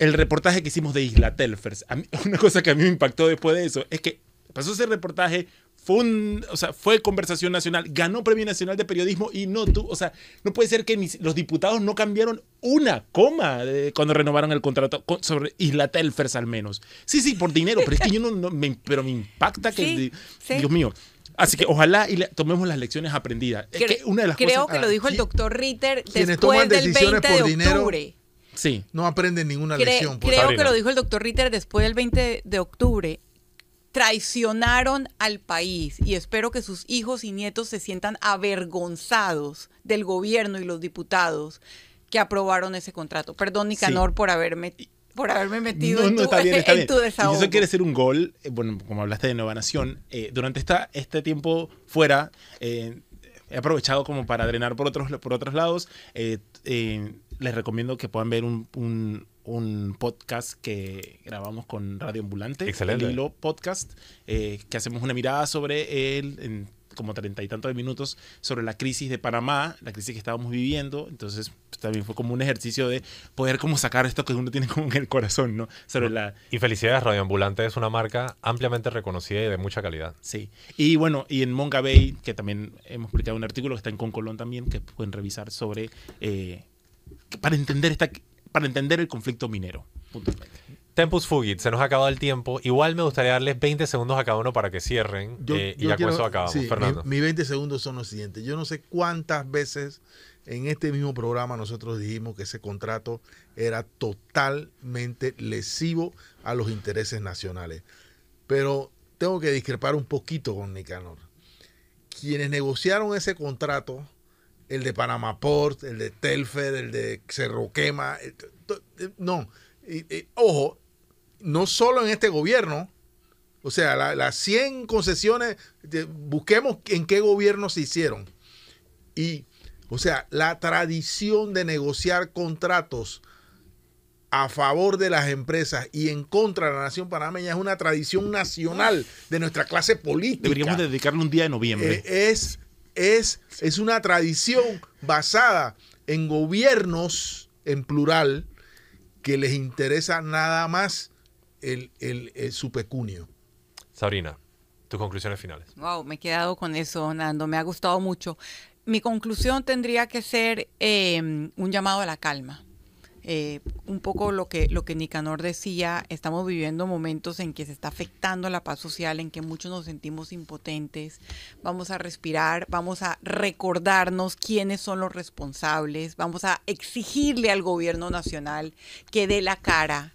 E: El reportaje que hicimos de Isla Telfers, una cosa que a mí me impactó después de eso, es que pasó ese reportaje, fue, o sea, fue conversación nacional, ganó Premio Nacional de Periodismo y no tú, o sea, no puede ser que los diputados no cambiaron una coma cuando renovaron el contrato sobre Isla Telfers al menos. Sí, sí, por dinero, pero es que yo no, me, pero me impacta que, Dios mío, Así que ojalá y tomemos las lecciones aprendidas.
D: una de las creo que lo dijo el doctor Ritter después del 20 de octubre.
E: sí.
C: No aprenden ninguna lección.
D: creo que lo dijo el doctor Ritter después del 20 de octubre. Traicionaron al país y espero que sus hijos y nietos se sientan avergonzados del gobierno y los diputados que aprobaron ese contrato. Perdón, Nicanor, por haberme por haberme metido en, tu, está bien, está bien. Y
E: eso quiere ser un gol, eh, bueno, como hablaste de Nueva Nación, eh, durante esta, este tiempo fuera, eh, he aprovechado como para drenar por otros, por otros lados. les recomiendo que puedan ver un, un, podcast que grabamos con Radio Ambulante,
B: Excelente.
E: el Hilo Podcast, que hacemos una mirada sobre él en como treinta y tantos de minutos sobre la crisis de Panamá, la crisis que estábamos viviendo. Entonces, pues, también fue como un ejercicio de poder como sacar esto que uno tiene como en el corazón, ¿no? Sobre la...
B: Y felicidades, Radio Ambulante es una marca ampliamente reconocida y de mucha calidad.
E: Sí. Y bueno, y en Monga Bay, que también hemos publicado un artículo que está en Concolón también, que pueden revisar sobre... Eh, para entender esta para entender el conflicto minero. Puntualmente.
B: Tempus Fugit, se nos ha acabado el tiempo. Igual me gustaría darles 20 segundos a cada uno para que cierren. Eh, y ya con eso acabamos. Fernando.
C: Mis 20 segundos son los siguientes. Yo no sé cuántas veces en este mismo programa nosotros dijimos que ese contrato era totalmente lesivo a los intereses nacionales. Pero tengo que discrepar un poquito con Nicanor. Quienes negociaron ese contrato, el de Panamá Port, el de Telfer, el de Cerro Quema, eh, eh, no. ojo, no solo en este gobierno, o sea, las 100 concesiones, busquemos en qué gobierno se hicieron. Y, o sea, la tradición de negociar contratos a favor de las empresas y en contra de la nación panameña es una tradición nacional de nuestra clase política.
E: Deberíamos dedicarle un día de noviembre.
C: Eh, es, es, es una tradición basada en gobiernos, en plural, que les interesa nada más el, su pecunio.
B: Sabrina, tus conclusiones finales.
D: Wow, me he quedado con eso, Nando. Me ha gustado mucho. Mi conclusión tendría que ser em, un llamado a la calma. Eh, un poco lo que, lo que Nicanor decía, estamos viviendo momentos en que se está afectando la paz social, en que muchos nos sentimos impotentes. Vamos a respirar, vamos a recordarnos quiénes son los responsables, vamos a exigirle al gobierno nacional que dé la cara,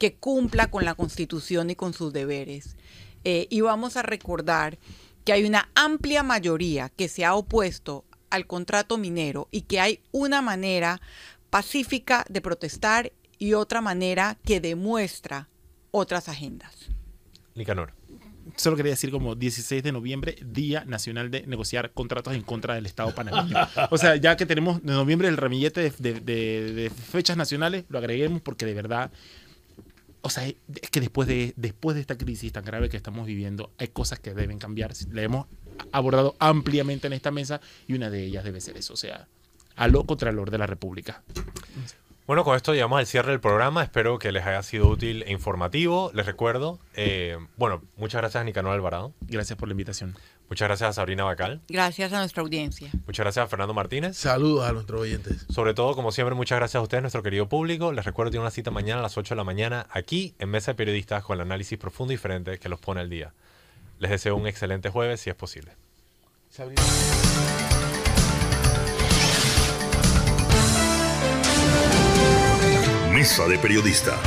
D: que cumpla con la Constitución y con sus deberes. Eh, y vamos a recordar que hay una amplia mayoría que se ha opuesto al contrato minero y que hay una manera pacífica de protestar y otra manera que demuestra otras agendas.
B: Nicanor.
E: Solo quería decir como 16 de noviembre, Día Nacional de Negociar Contratos en contra del Estado panameño. O sea, ya que tenemos en noviembre el ramillete de fechas nacionales, lo agreguemos porque de verdad o sea, es que después de, después de esta crisis tan grave que estamos viviendo, hay cosas que deben cambiar. Si leemos abordado ampliamente en esta mesa y una de ellas debe ser eso, o sea, a lo Contralor de la República.
B: Bueno, con esto llegamos al cierre del programa. Espero que les haya sido útil e informativo. Les recuerdo, eh, bueno, muchas gracias a Nicanor Alvarado.
E: Gracias por la invitación.
B: Muchas gracias a Sabrina Bacal.
D: Gracias a nuestra audiencia.
B: Muchas gracias a Fernando Martínez.
C: Saludos a nuestros oyentes.
B: Sobre todo, como siempre, muchas gracias a ustedes, nuestro querido público. Les recuerdo que tiene una cita mañana a las 8 de la mañana aquí en Mesa de Periodistas con el análisis profundo y diferente que los pone al día. Les deseo un excelente jueves si es posible.
C: Sabrina.
A: Mesa de Periodistas.